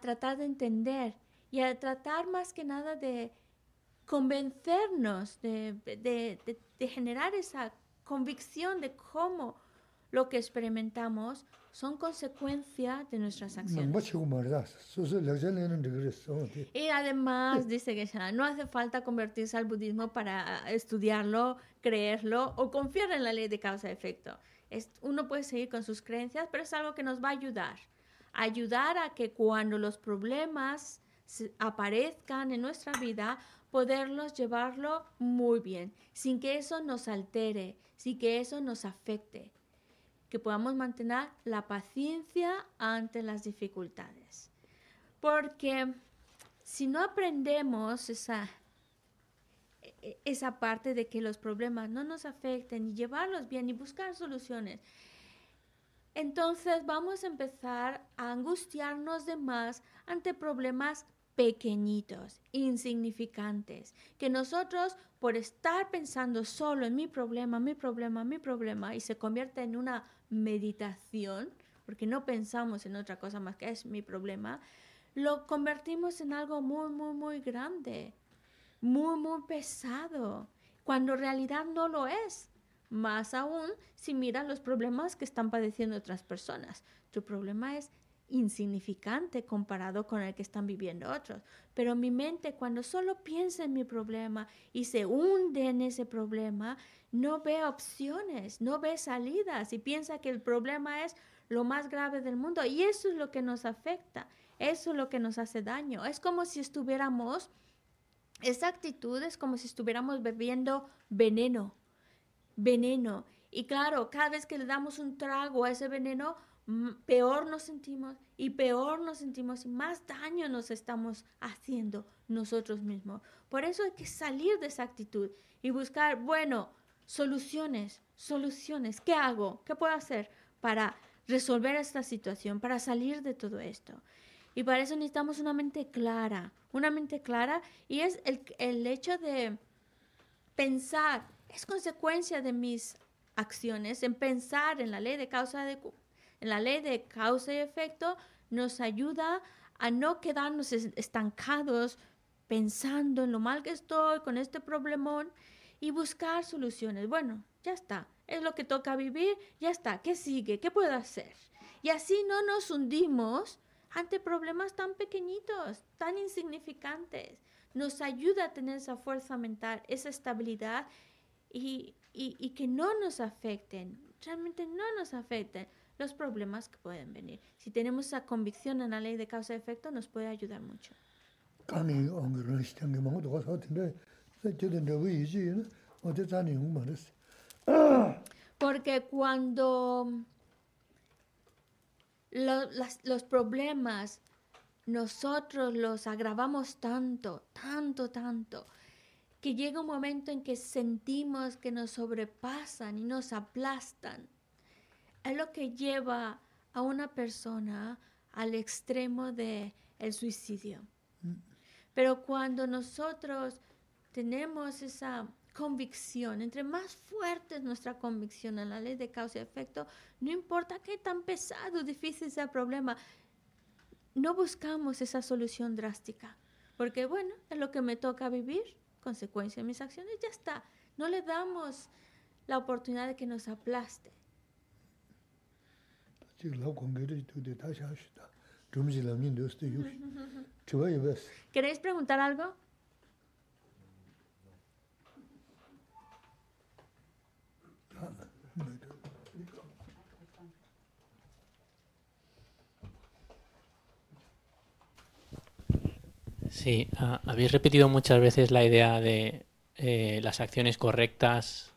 tratar de entender y a tratar más que nada de convencernos, de, de generar esa convicción de cómo lo que experimentamos son consecuencia de nuestras acciones. Y además, dice que no hace falta convertirse al budismo para estudiarlo, creerlo o confiar en la ley de causa-efecto. Uno puede seguir con sus creencias, pero es algo que nos va a ayudar. Ayudar a que cuando los problemas aparezcan en nuestra vida, poderlos llevarlo muy bien, sin que eso nos altere, sin que eso nos afecte, que podamos mantener la paciencia ante las dificultades. Porque si no aprendemos esa, esa parte de que los problemas no nos afecten y llevarlos bien y buscar soluciones, entonces vamos a empezar a angustiarnos de más ante problemas pequeñitos, insignificantes, que nosotros por estar pensando solo en mi problema, mi problema, mi problema, y se convierte en una meditación, porque no pensamos en otra cosa más que es mi problema, lo convertimos en algo muy, muy, muy grande, muy, muy pesado, cuando en realidad no lo es. Más aún si miras los problemas que están padeciendo otras personas. Tu problema es insignificante comparado con el que están viviendo otros. Pero mi mente cuando solo piensa en mi problema y se hunde en ese problema, no ve opciones, no ve salidas y piensa que el problema es lo más grave del mundo. Y eso es lo que nos afecta, eso es lo que nos hace daño. Es como si estuviéramos, esa actitud es como si estuviéramos bebiendo veneno, veneno. Y claro, cada vez que le damos un trago a ese veneno, peor nos sentimos y peor nos sentimos y más daño nos estamos haciendo nosotros mismos. Por eso hay que salir de esa actitud y buscar, bueno, soluciones, soluciones. ¿Qué hago? ¿Qué puedo hacer para resolver esta situación, para salir de todo esto? Y para eso necesitamos una mente clara, una mente clara y es el, el hecho de pensar, es consecuencia de mis acciones, en pensar en la ley de causa de, en la ley de causa y efecto nos ayuda a no quedarnos estancados pensando en lo mal que estoy con este problemón y buscar soluciones. Bueno, ya está, es lo que toca vivir, ya está, ¿qué sigue? ¿Qué puedo hacer? Y así no nos hundimos ante problemas tan pequeñitos, tan insignificantes. Nos ayuda a tener esa fuerza mental, esa estabilidad y, y, que no nos afecten, realmente no nos afecten los problemas que pueden venir. Si tenemos esa convicción en la ley de causa y efecto, nos puede ayudar mucho. Porque cuando los problemas nosotros los agravamos tanto, tanto, tanto, que llega un momento en que sentimos que nos sobrepasan y nos aplastan. Es lo que lleva a una persona al extremo del el suicidio. Mm. Pero cuando nosotros tenemos esa convicción, entre más fuerte es nuestra convicción en la ley de causa y efecto, no importa qué tan pesado, difícil sea el problema, no buscamos esa solución drástica, porque bueno, es lo que me toca vivir, consecuencia de mis acciones, ya está. No le damos la oportunidad de que nos aplaste. ¿Queréis preguntar algo? Sí, ah, habéis repetido muchas veces la idea de eh, las acciones correctas,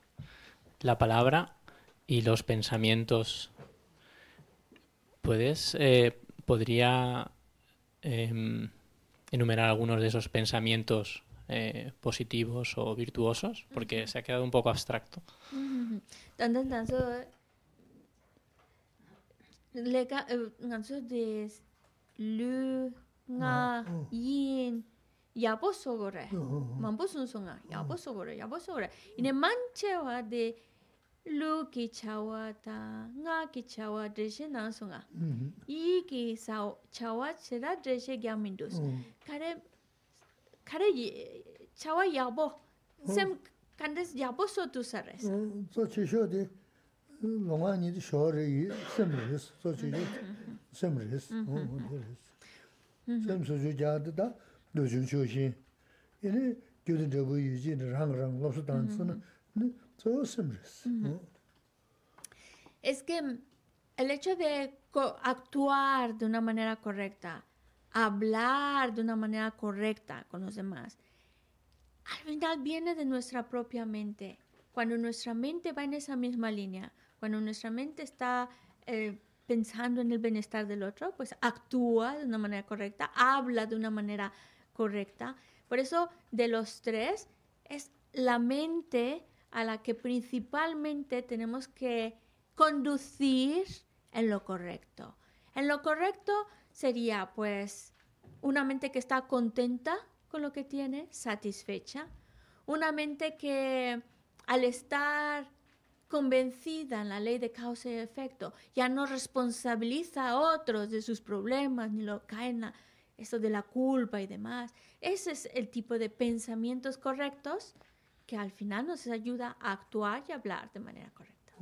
la palabra y los pensamientos. ¿Puedes, eh, podría em, enumerar algunos de esos pensamientos eh, positivos o virtuosos? Porque se ha quedado un poco abstracto. nga yin yabo sogore mambo sun sunsonga yabo sogore yabo sogore ine manche wa de lu ki chawa ta nga ki chawa de she na songa yi ki sa chawa chera dreshe gyamindos kare kare chawa yabo sem kandes yabo so tu sares so chi sho de longa ni de sho shore sem res so chi sem res sem su ju jia de da xin. Gyu bu yu ji rang rang lo su dan tsu na, zo sem res. Es que el hecho de actuar de una manera correcta, hablar de una manera correcta con los demás, al final viene de nuestra propia mente. Cuando nuestra mente va en esa misma línea, cuando nuestra mente está eh, pensando en el bienestar del otro, pues actúa de una manera correcta, habla de una manera correcta. Por eso, de los tres, es la mente a la que principalmente tenemos que conducir en lo correcto. En lo correcto sería, pues, una mente que está contenta con lo que tiene, satisfecha. Una mente que al estar convencida en la ley de causa y efecto, ya no responsabiliza a otros de sus problemas, ni lo cae en eso de la culpa y demás. Ese es el tipo de pensamientos correctos que al final nos ayuda a actuar y hablar de manera correcta.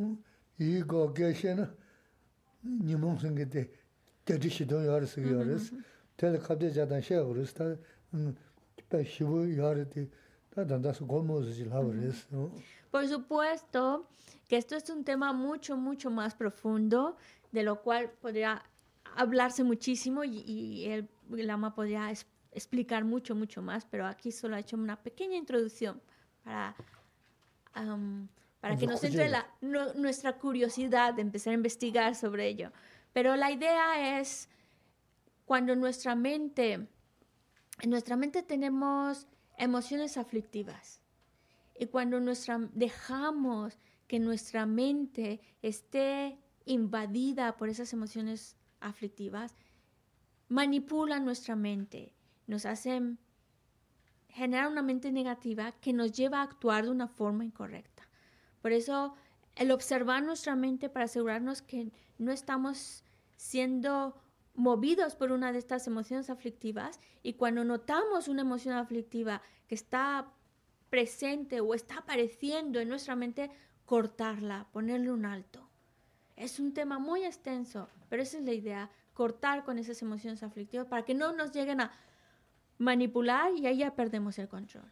Por supuesto, que esto es un tema mucho, mucho más profundo, de lo cual podría hablarse muchísimo y, el Lama podría explicar mucho, mucho más, pero aquí solo ha hecho una pequeña introducción para, para que nos entre la, nuestra curiosidad de empezar a investigar sobre ello. Pero la idea es cuando nuestra mente, en nuestra mente tenemos emociones aflictivas y cuando nuestra, dejamos que nuestra mente esté invadida por esas emociones aflictivas, manipulan nuestra mente, nos hacen generar una mente negativa que nos lleva a actuar de una forma incorrecta. Por eso, el observar nuestra mente para asegurarnos que no estamos siendo movidos por una de estas emociones aflictivas y cuando notamos una emoción aflictiva que está presente o está apareciendo en nuestra mente, cortarla, ponerle un alto. Es un tema muy extenso, pero esa es la idea, cortar con esas emociones aflictivas para que no nos lleguen a manipular y ahí ya perdemos el control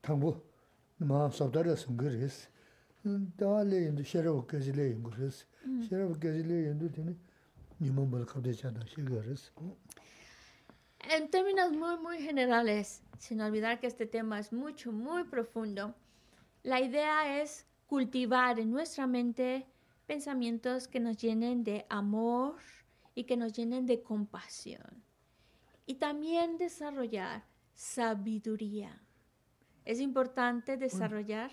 당보 참 닝지 야제 당으로스다 가만한 게 요새로 등산 참바도 닝지 쓰기 어렸어 다들 당보 마 sabdara sungres dale indu shero kazile ingres shero kazile indu tini nimon bal khabde chana shigares En términos muy, muy generales, sin olvidar que este tema es mucho, muy profundo, la idea es cultivar en nuestra mente pensamientos que nos llenen de amor y que nos llenen de compasión. Y también desarrollar sabiduría. Es importante desarrollar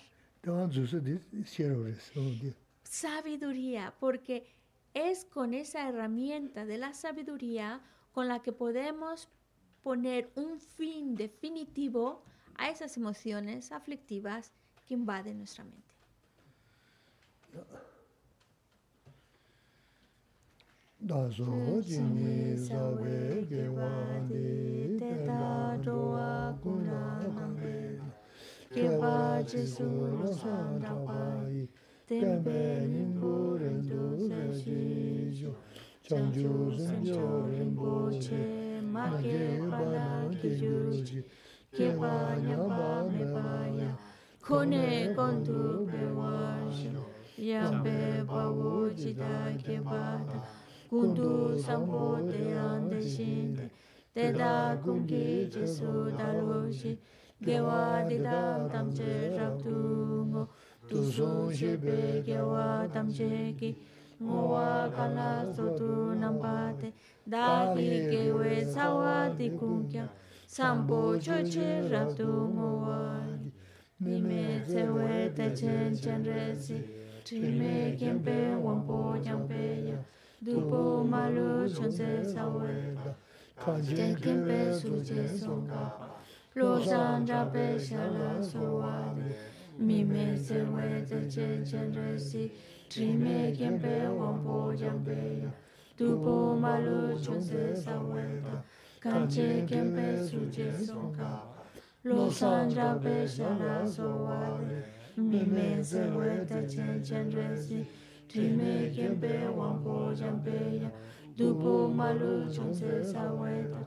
sabiduría porque es con esa herramienta de la sabiduría con la que podemos poner un fin definitivo a esas emociones aflictivas que invaden nuestra mente. kepa jesu lo san da pai tembe nimbo rendo le jijo chanju sanjo rinpo che ma ke pala ki juji kepa nyapa mepa ya kone kondu pewa shiro yampe pawu jita kepa ta kundu sampo te ande shinde te da kungi jesu dalo shinde gewa dida tamche rabdu ngo tusun shebe gewa tamche ki ngowa kala sotu nambate dagi gewe sawa dikunkya sampo choche rabdu ngowa nime zewe techen chenresi trime kempe wampo yampeya dupo malu chonse sawe kanjen kempe suje songkapa Rosan da pesha la suade, mi me se we de chenchenresi, tri me kien pe wang po jam pe ya, tu po maluchon se sa we da, kan che kien pe su che son ka. Rosan da pesha la suade, mi me se we de chenchenresi, tri me kien pe wang po jam pe ya, tu po maluchon se sa we da,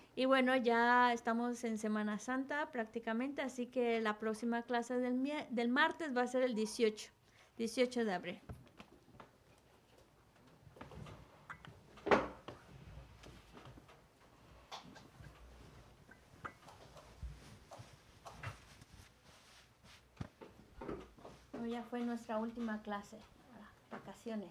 Y bueno, ya estamos en Semana Santa prácticamente, así que la próxima clase del, del martes va a ser el 18, 18 de abril. ya fue nuestra última clase vacaciones.